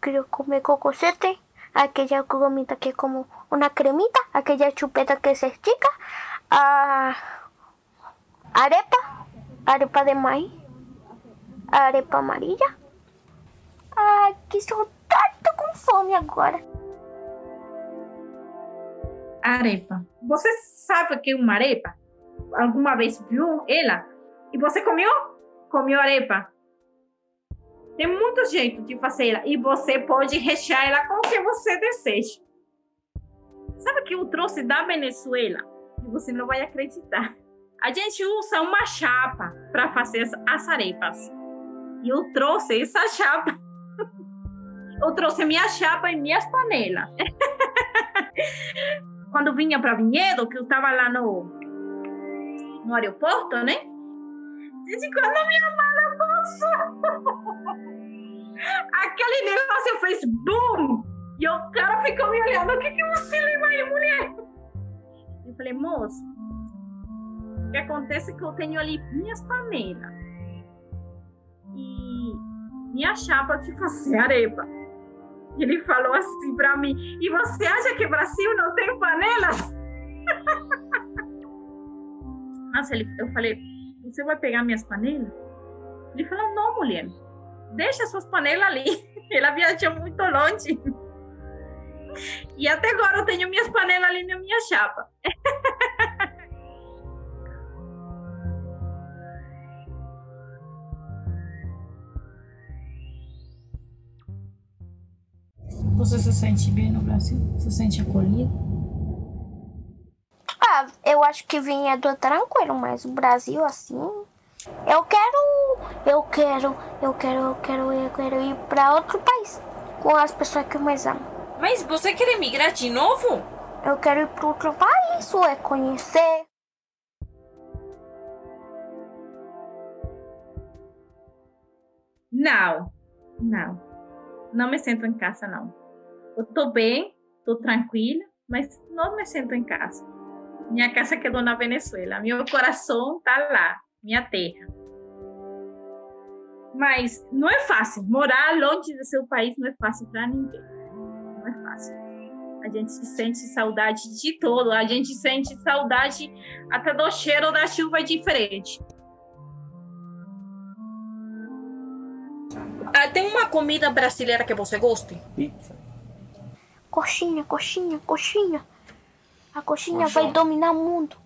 Queria comer cococete, aquela comida que é como uma cremita, aquela chupeta que se estica, a arepa, arepa de maíz, arepa amarilla. Ai, que saudade, tô com fome agora. Arepa. Você sabe o que é uma arepa? Alguma vez viu ela? E você comeu? Comeu arepa? Tem muitos jeitos de fazer ela. E você pode rechear ela com o que você deseja. Sabe que eu trouxe da Venezuela? E você não vai acreditar. A gente usa uma chapa para fazer as arepas. E eu trouxe essa chapa. Eu trouxe minha chapa e minhas panelas. Quando vinha para Vinhedo, que eu estava lá no, no aeroporto, né? Gente, quando minha mala passou, aquele negócio fez boom! E o cara ficou me olhando, o que, que você leva aí, mulher? Eu falei, moço, o que acontece é que eu tenho ali minhas panelas minha chapa de fazer arepa. E ele falou assim pra mim, e você acha que Brasil não tem panelas? Nossa, ele, eu falei, você vai pegar minhas panelas? Ele falou, não, mulher, deixa suas panelas ali. Ela viajou muito longe. E até agora eu tenho minhas panelas ali na minha chapa. Você se sente bem no Brasil? Se sente acolhido? Ah, eu acho que vinha do tranquilo, mas o Brasil assim. Eu quero, eu quero, eu quero, eu quero, eu quero ir para outro país com as pessoas que eu mais amo. Mas você quer emigrar de novo? Eu quero ir para outro país, ou é conhecer. Não. Não, não me sinto em casa, não. Eu tô bem, tô tranquila, mas não me sinto em casa. Minha casa quedou na Venezuela, meu coração tá lá, minha terra. Mas não é fácil, morar longe do seu país não é fácil para ninguém. Não é fácil. A gente sente saudade de todo, a gente sente saudade até do cheiro da chuva diferente. Ah, tem uma comida brasileira que você goste? Pizza. Coxinha, coxinha, coxinha. A coxinha vai dominar o mundo.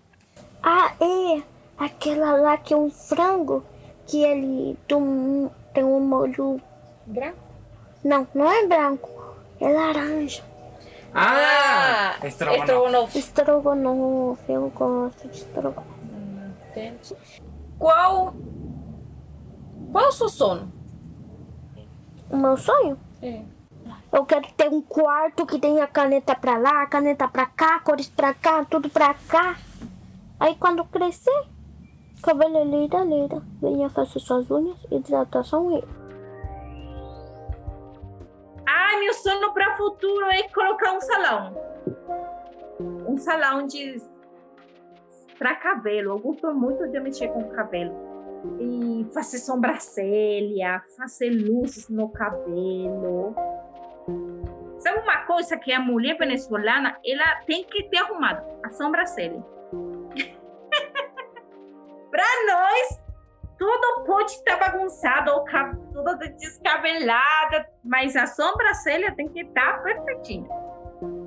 Ah, é. Aquela lá que é um frango que ele dom- tem um molho Branco? Não, não é branco. É laranja. Ah! estrogonofe. estrogonofe. Estrogonofe, eu gosto de estrogonofe. Qual, qual é o seu sono? O meu sonho? É. Eu quero ter um quarto que tenha caneta pra lá, caneta pra cá, cores pra cá, tudo pra cá. Aí quando crescer, cabeleireira, leira, venha fazer suas unhas, hidratação e Ai, meu sonho para o futuro é colocar um salão. Um salão de para cabelo. Eu gosto muito de mexer com cabelo. E fazer sobrancelha, fazer luzes no cabelo. Sabe uma coisa que a mulher venezuelana, ela tem que ter arrumado? A sobrancelha. para nós, tudo pode estar bagunçado, ou tudo descabelada, mas a sobrancelha tem que estar perfeitinha.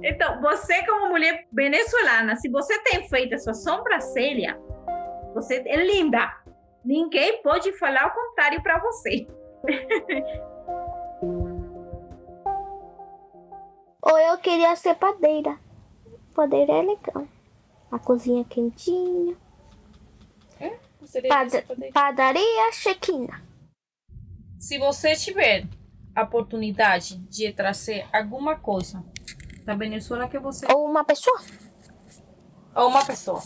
Então, você como mulher venezuelana, se você tem feito a sua sobrancelha, você é linda. Ninguém pode falar o contrário para você. Ou eu queria ser padeira. Padeira é legal. A cozinha quentinha. Pada- padaria chequina. Se você tiver a oportunidade de trazer alguma coisa da Venezuela que você Ou uma pessoa. ou uma pessoa,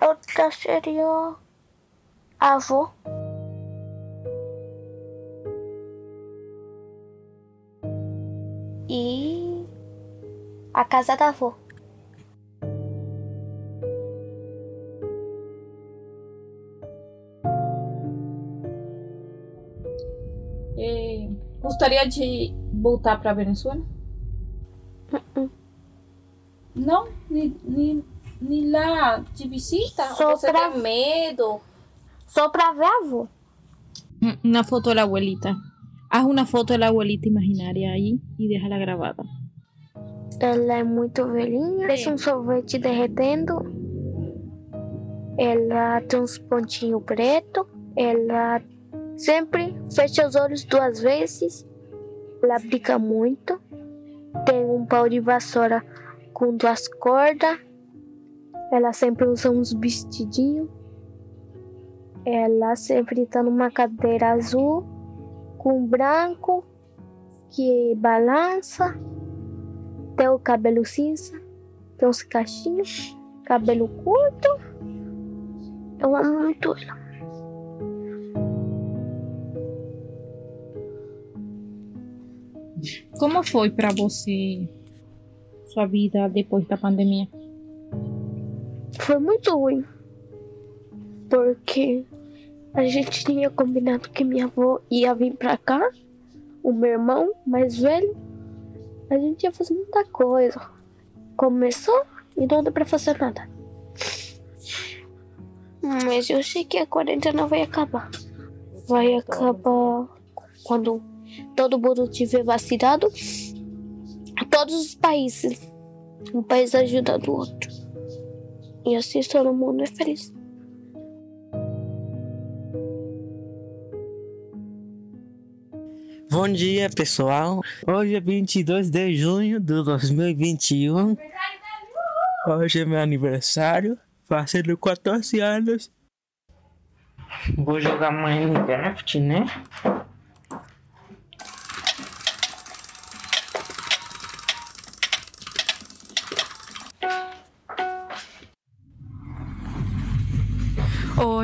Outra seria a a casa da avó. eh, gostaria de voltar para a Venezuela? Não, nem, nem, nem lá de visita. Só você pra- tem medo? Só pra ver a avó. Mm, Una foto de la abuelita. Haz una foto de la abuelita imaginaria ahí y déjala grabada. Ela é muito velhinha. Parece um sorvete derretendo. Ela tem uns pontinhos preto. Ela sempre fecha os olhos duas vezes. Ela brinca muito. Tem um pau de vassoura com duas cordas. Ela sempre usa uns vestidinhos. Ela sempre tá numa cadeira azul com branco que balança. Tem o cabelo cinza, tem uns cachinhos, cabelo curto. Eu amo muito ela. Como foi para você sua vida depois da pandemia? Foi muito ruim. Porque a gente tinha combinado que minha avó ia vir pra cá, o meu irmão mais velho. A gente ia fazer muita coisa. Começou e não deu pra fazer nada. Mas eu sei que a quarentena vai acabar. Vai acabar quando todo mundo tiver vacinado. Todos os países. Um país ajudando o outro. E assim todo mundo é feliz. Bom dia, pessoal. Hoje é 22 de junho de 2021. Hoje é meu aniversário, fazendo 14 anos. Vou jogar Minecraft, né?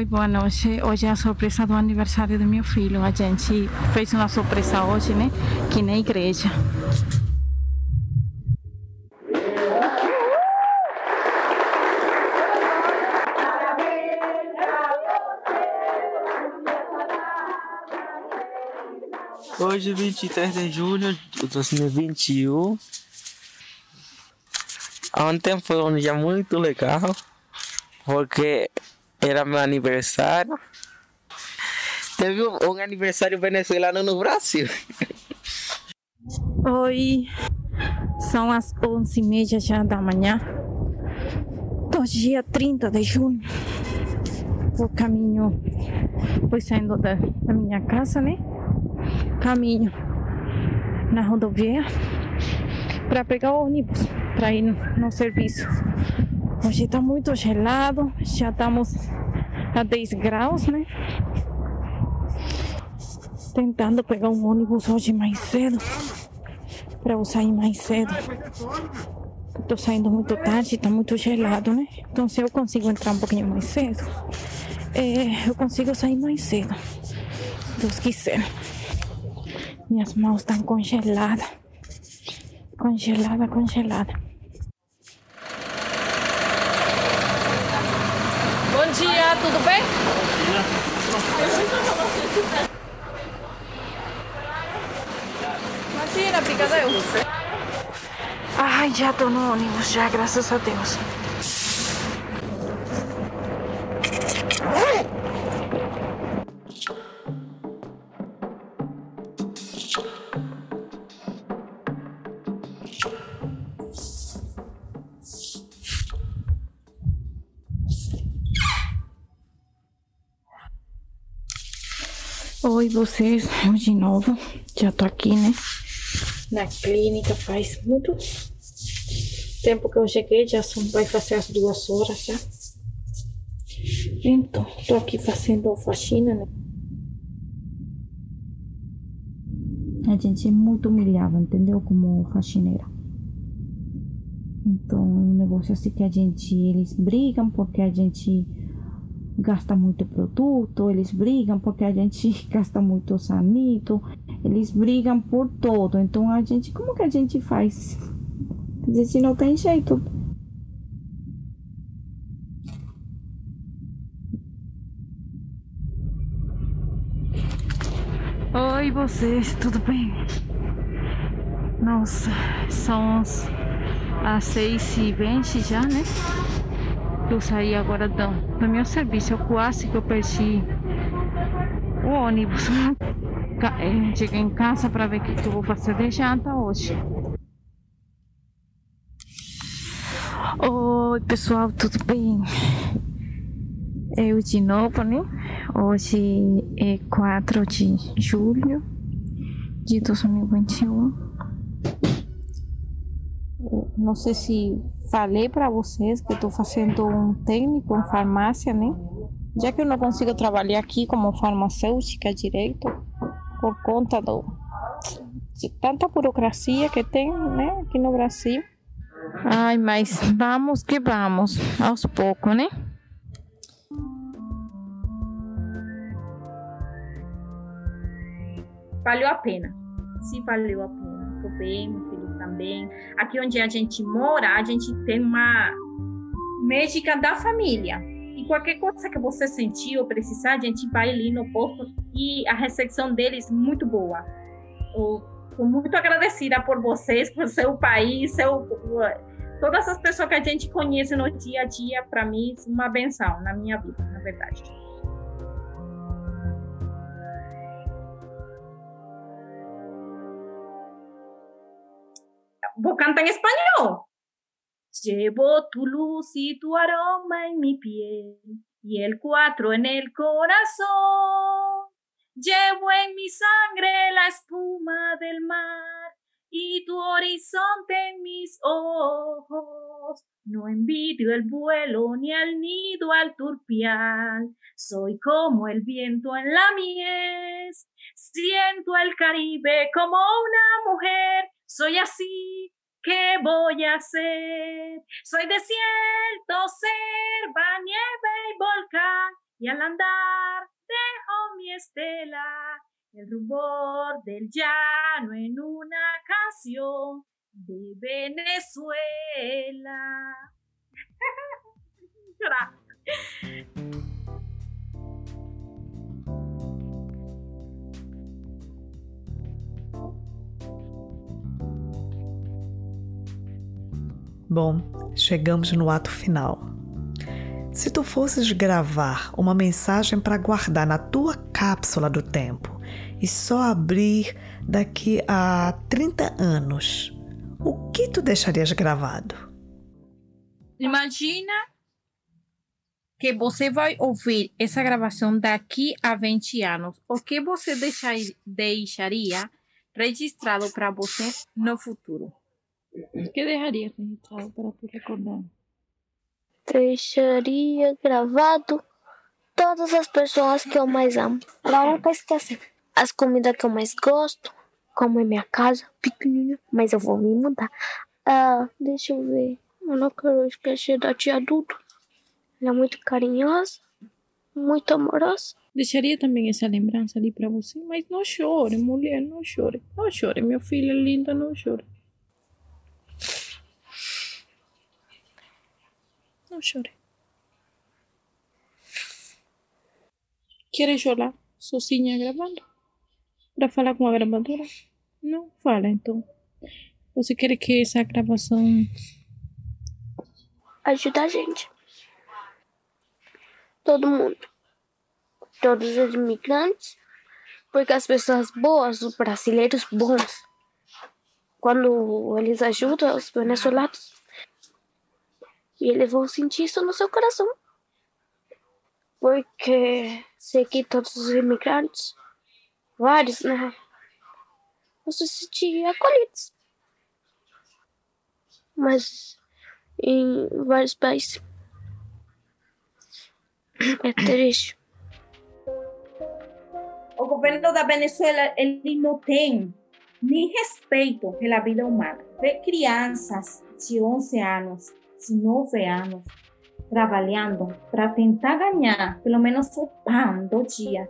Boa noite. Hoje é a surpresa do aniversário do meu filho. A gente fez uma surpresa hoje, né? Aqui na igreja. Hoje, 23 de julho de 2021. Ontem foi um dia muito legal, porque era meu aniversário. Teve um, um aniversário venezuelano no Brasil. Oi, são as 11h30 já da manhã do dia 30 de junho. O caminho, fui saindo da, da minha casa, né? Caminho na rodovia para pegar o ônibus para ir no, no serviço. Hoje está muito gelado, já estamos a 10 graus, né? Tentando pegar um ônibus hoje mais cedo para eu sair mais cedo. Estou saindo muito tarde, está muito gelado, né? Então se eu consigo entrar um pouquinho mais cedo, é, eu consigo sair mais cedo. Deus quiser. Minhas mãos estão congeladas. Congelada, congelada. Bom dia, tudo bem? Brigadeiro. Ai, já tô no ônibus, já, graças a Deus. Oi, vocês, eu de novo. Já tô aqui, né? Na clínica faz muito tempo que eu cheguei, já são, vai fazer as duas horas já. Então, tô aqui fazendo faxina, né? A gente é muito humilhada, entendeu? Como faxineira. Então, é um negócio assim que a gente, eles brigam porque a gente gasta muito produto, eles brigam porque a gente gasta muito sanito, eles brigam por todo. Então a gente, como que a gente faz? A gente não tem jeito. Oi vocês, tudo bem? Nossa, são as seis e vinte já, né? Eu saí agora do, do meu serviço, eu quase que eu perdi o ônibus. Eh, Cheguei em casa para ver o que, eu vou fazer de janta hoje. Oi pessoal, tudo bem? Eu de novo, né? Hoje é 4 de julho de 2021. Não sei se falei para vocês que estou fazendo um técnico em farmácia, né? Já que eu não consigo trabalhar aqui como farmacêutica direito, por conta do, de tanta burocracia que tem, né, aqui no Brasil. Ai, mas vamos que vamos, aos poucos, né? valeu a pena. Se valeu a pena. Tô bem, meu filho também. Aqui onde a gente mora, a gente tem uma médica da família. Qualquer coisa que você sentir ou precisar, a gente vai ali no posto e a recepção deles muito boa. Estou muito agradecida por vocês, por seu país, seu todas as pessoas que a gente conhece no dia a dia, para mim, é uma benção na minha vida, na verdade. Vou cantar em espanhol. Llevo tu luz y tu aroma en mi piel y el cuatro en el corazón. Llevo en mi sangre la espuma del mar y tu horizonte en mis ojos. No envidio el vuelo ni al nido al turpial. Soy como el viento en la mies. Siento el Caribe como una mujer. Soy así. ¿Qué voy a hacer? Soy desierto, selva, nieve y volcán. Y al andar dejo mi estela, el rubor del llano en una canción de Venezuela. Bom, chegamos no ato final. Se tu fosses gravar uma mensagem para guardar na tua cápsula do tempo e só abrir daqui a 30 anos, o que tu deixarias gravado? Imagina que você vai ouvir essa gravação daqui a 20 anos. O que você deixar, deixaria registrado para você no futuro? O que deixaria registrado para tu recordar? Deixaria gravado todas as pessoas que eu mais amo. Pra nunca esquecer. As comidas que eu mais gosto, como é minha casa, pequenininha, mas eu vou me mudar. Ah, deixa eu ver. Eu não quero esquecer da tia Duda. Ela é muito carinhosa, muito amorosa. Deixaria também essa lembrança ali para você, mas não chore, mulher, não chore. Não chore, minha filha linda, não chore. Não chore. Quer chorar sozinha gravando? Para falar com a gravadora? Não fala então. Você quer que essa gravação Ajuda a gente. Todo mundo. Todos os imigrantes. Porque as pessoas boas, os brasileiros bons, quando eles ajudam os venezuelanos, e eles vão sentir isso no seu coração. Porque sei que todos os imigrantes, vários, né, vão se sentir acolhidos. Mas em vários países é triste. O governo da Venezuela ele não tem nem respeito pela vida humana. Vê crianças de 11 anos, de 9 anos, trabalhando para tentar ganhar pelo menos o pão do dia.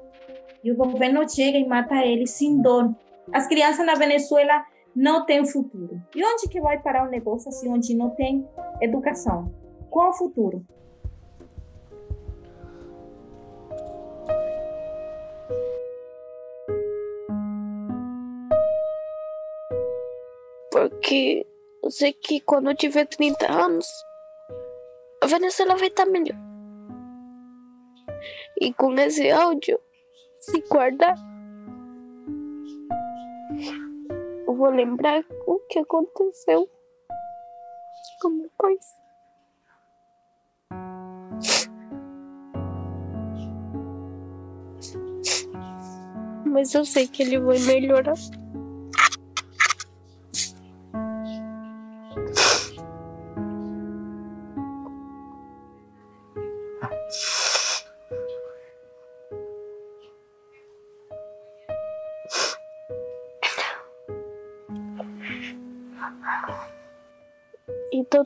E o governo chega e mata eles sem dor. As crianças na Venezuela não têm futuro. E onde que vai parar o negócio assim, onde não tem educação? Qual o futuro? Porque eu sei que quando eu tiver 30 anos, a Venezuela vai estar melhor. E com esse áudio, se guardar, eu vou lembrar o que aconteceu com meu pai. Mas eu sei que ele vai melhorar.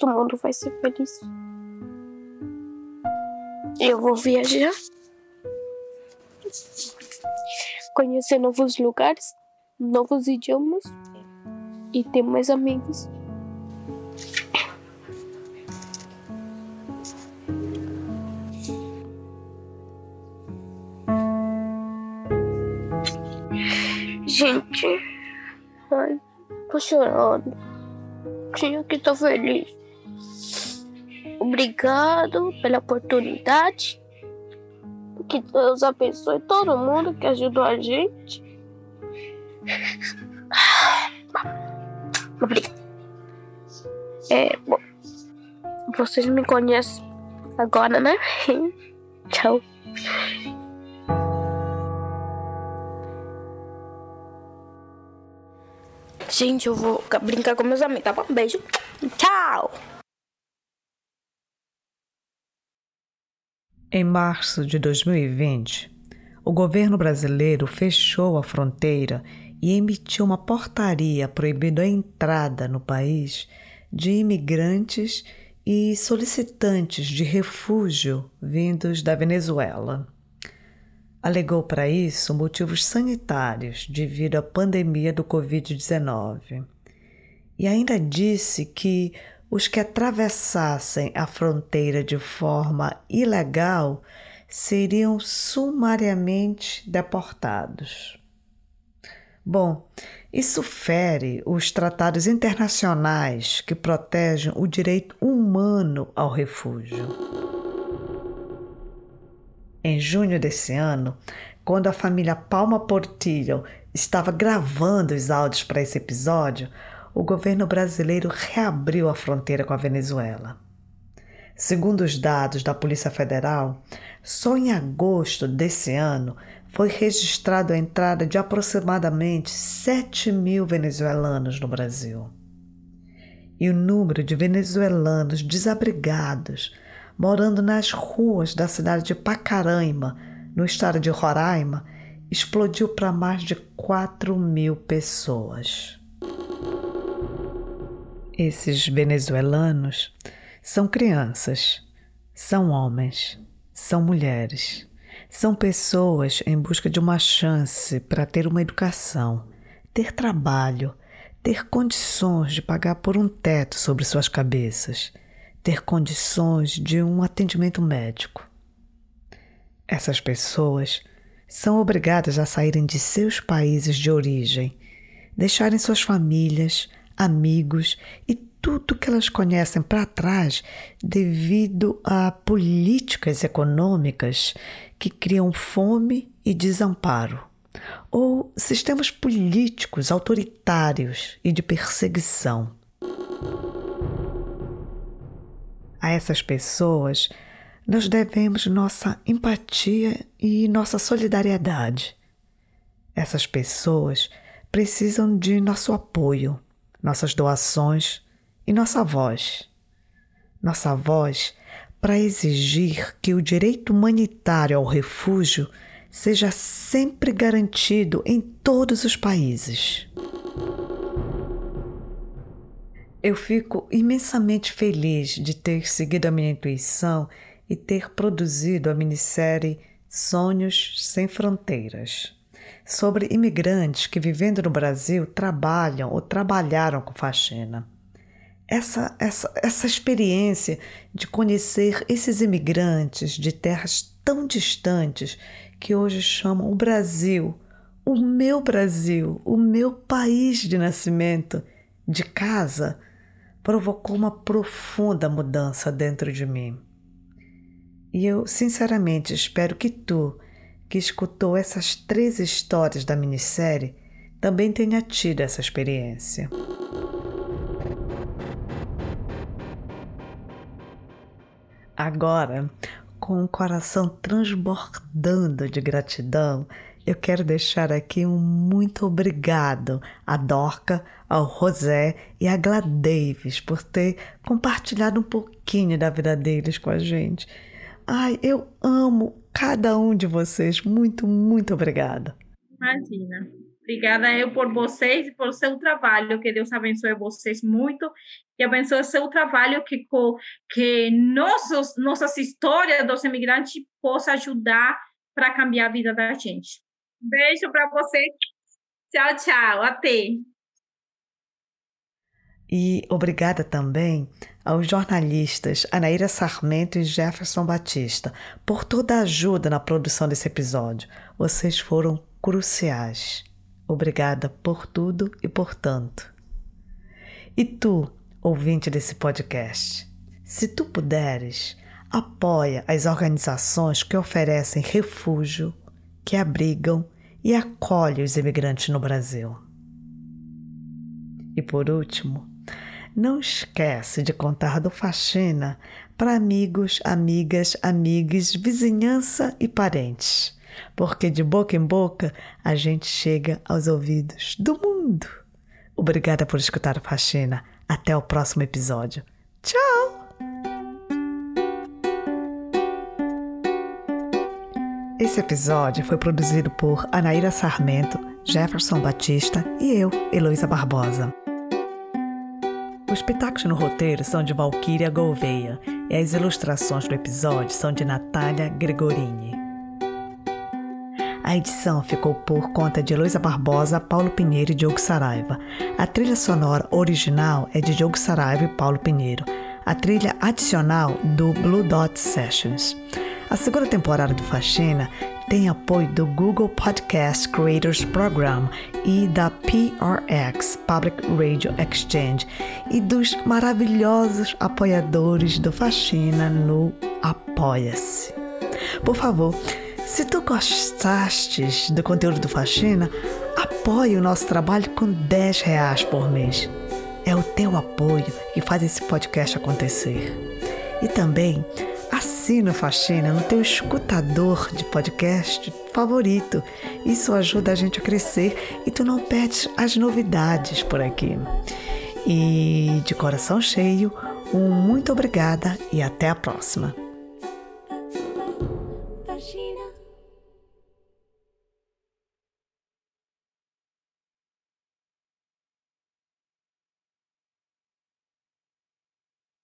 Todo mundo vai ser feliz. Eu vou viajar. Conhecer novos lugares, novos idiomas e ter mais amigos. Gente, ai, tô chorando. Tinha que estar feliz. Obrigado pela oportunidade. Que Deus abençoe todo mundo que ajudou a gente. Obrigado. É, bom, vocês me conhecem agora, né? Tchau. Gente, eu vou brincar com meus amigos, tá bom? Beijo. Tchau. Em março de 2020, o governo brasileiro fechou a fronteira e emitiu uma portaria proibindo a entrada no país de imigrantes e solicitantes de refúgio vindos da Venezuela. Alegou para isso motivos sanitários devido à pandemia do Covid-19 e ainda disse que os que atravessassem a fronteira de forma ilegal seriam sumariamente deportados. Bom, isso fere os tratados internacionais que protegem o direito humano ao refúgio. Em junho desse ano, quando a família Palma Portillo estava gravando os áudios para esse episódio, o governo brasileiro reabriu a fronteira com a Venezuela. Segundo os dados da Polícia Federal, só em agosto desse ano foi registrado a entrada de aproximadamente 7 mil venezuelanos no Brasil. E o número de venezuelanos desabrigados morando nas ruas da cidade de Pacaraima, no estado de Roraima, explodiu para mais de 4 mil pessoas. Esses venezuelanos são crianças, são homens, são mulheres, são pessoas em busca de uma chance para ter uma educação, ter trabalho, ter condições de pagar por um teto sobre suas cabeças, ter condições de um atendimento médico. Essas pessoas são obrigadas a saírem de seus países de origem, deixarem suas famílias, amigos e tudo que elas conhecem para trás devido a políticas econômicas que criam fome e desamparo, ou sistemas políticos autoritários e de perseguição. A essas pessoas, nós devemos nossa empatia e nossa solidariedade. Essas pessoas precisam de nosso apoio nossas doações e nossa voz. Nossa voz para exigir que o direito humanitário ao refúgio seja sempre garantido em todos os países. Eu fico imensamente feliz de ter seguido a minha intuição e ter produzido a minissérie Sonhos Sem Fronteiras sobre imigrantes que, vivendo no Brasil, trabalham ou trabalharam com faxina. Essa, essa, essa experiência de conhecer esses imigrantes de terras tão distantes que hoje chamam o Brasil, o meu Brasil, o meu país de nascimento, de casa, provocou uma profunda mudança dentro de mim. E eu, sinceramente, espero que tu, que escutou essas três histórias da minissérie também tenha tido essa experiência. Agora, com o coração transbordando de gratidão, eu quero deixar aqui um muito obrigado a Dorca, ao José e a Glad Davis por ter compartilhado um pouquinho da vida deles com a gente. Ai, eu amo cada um de vocês. Muito, muito obrigada. Imagina. Obrigada eu por vocês e por seu trabalho. Que Deus abençoe vocês muito. Que abençoe seu trabalho, que, que nossos, nossas histórias dos imigrantes possam ajudar para cambiar a vida da gente. Beijo para vocês. Tchau, tchau. Até. E obrigada também aos jornalistas Anaíra Sarmento e Jefferson Batista por toda a ajuda na produção desse episódio. Vocês foram cruciais. Obrigada por tudo e por tanto. E tu, ouvinte desse podcast, se tu puderes, apoia as organizações que oferecem refúgio, que abrigam e acolhem os imigrantes no Brasil. E por último, não esquece de contar do Faxina para amigos, amigas, amigues, vizinhança e parentes, porque de boca em boca a gente chega aos ouvidos do mundo. Obrigada por escutar o Faxina. Até o próximo episódio. Tchau! Esse episódio foi produzido por Anaíra Sarmento, Jefferson Batista e eu, Heloísa Barbosa. Os pitacos no roteiro são de Valquíria Gouveia e as ilustrações do episódio são de Natália Gregorini. A edição ficou por conta de Heloísa Barbosa, Paulo Pinheiro e Diogo Saraiva. A trilha sonora original é de Diogo Saraiva e Paulo Pinheiro. A trilha adicional do Blue Dot Sessions. A segunda temporada do Faxina tem apoio do Google Podcast Creators Program e da PRX Public Radio Exchange e dos maravilhosos apoiadores do Faxina no Apoia-se. Por favor, se tu gostastes do conteúdo do Faxina, apoie o nosso trabalho com 10 reais por mês. É o teu apoio que faz esse podcast acontecer. E também assina Faxina no teu escutador de podcast favorito. Isso ajuda a gente a crescer e tu não perdes as novidades por aqui. E de coração cheio, um muito obrigada e até a próxima.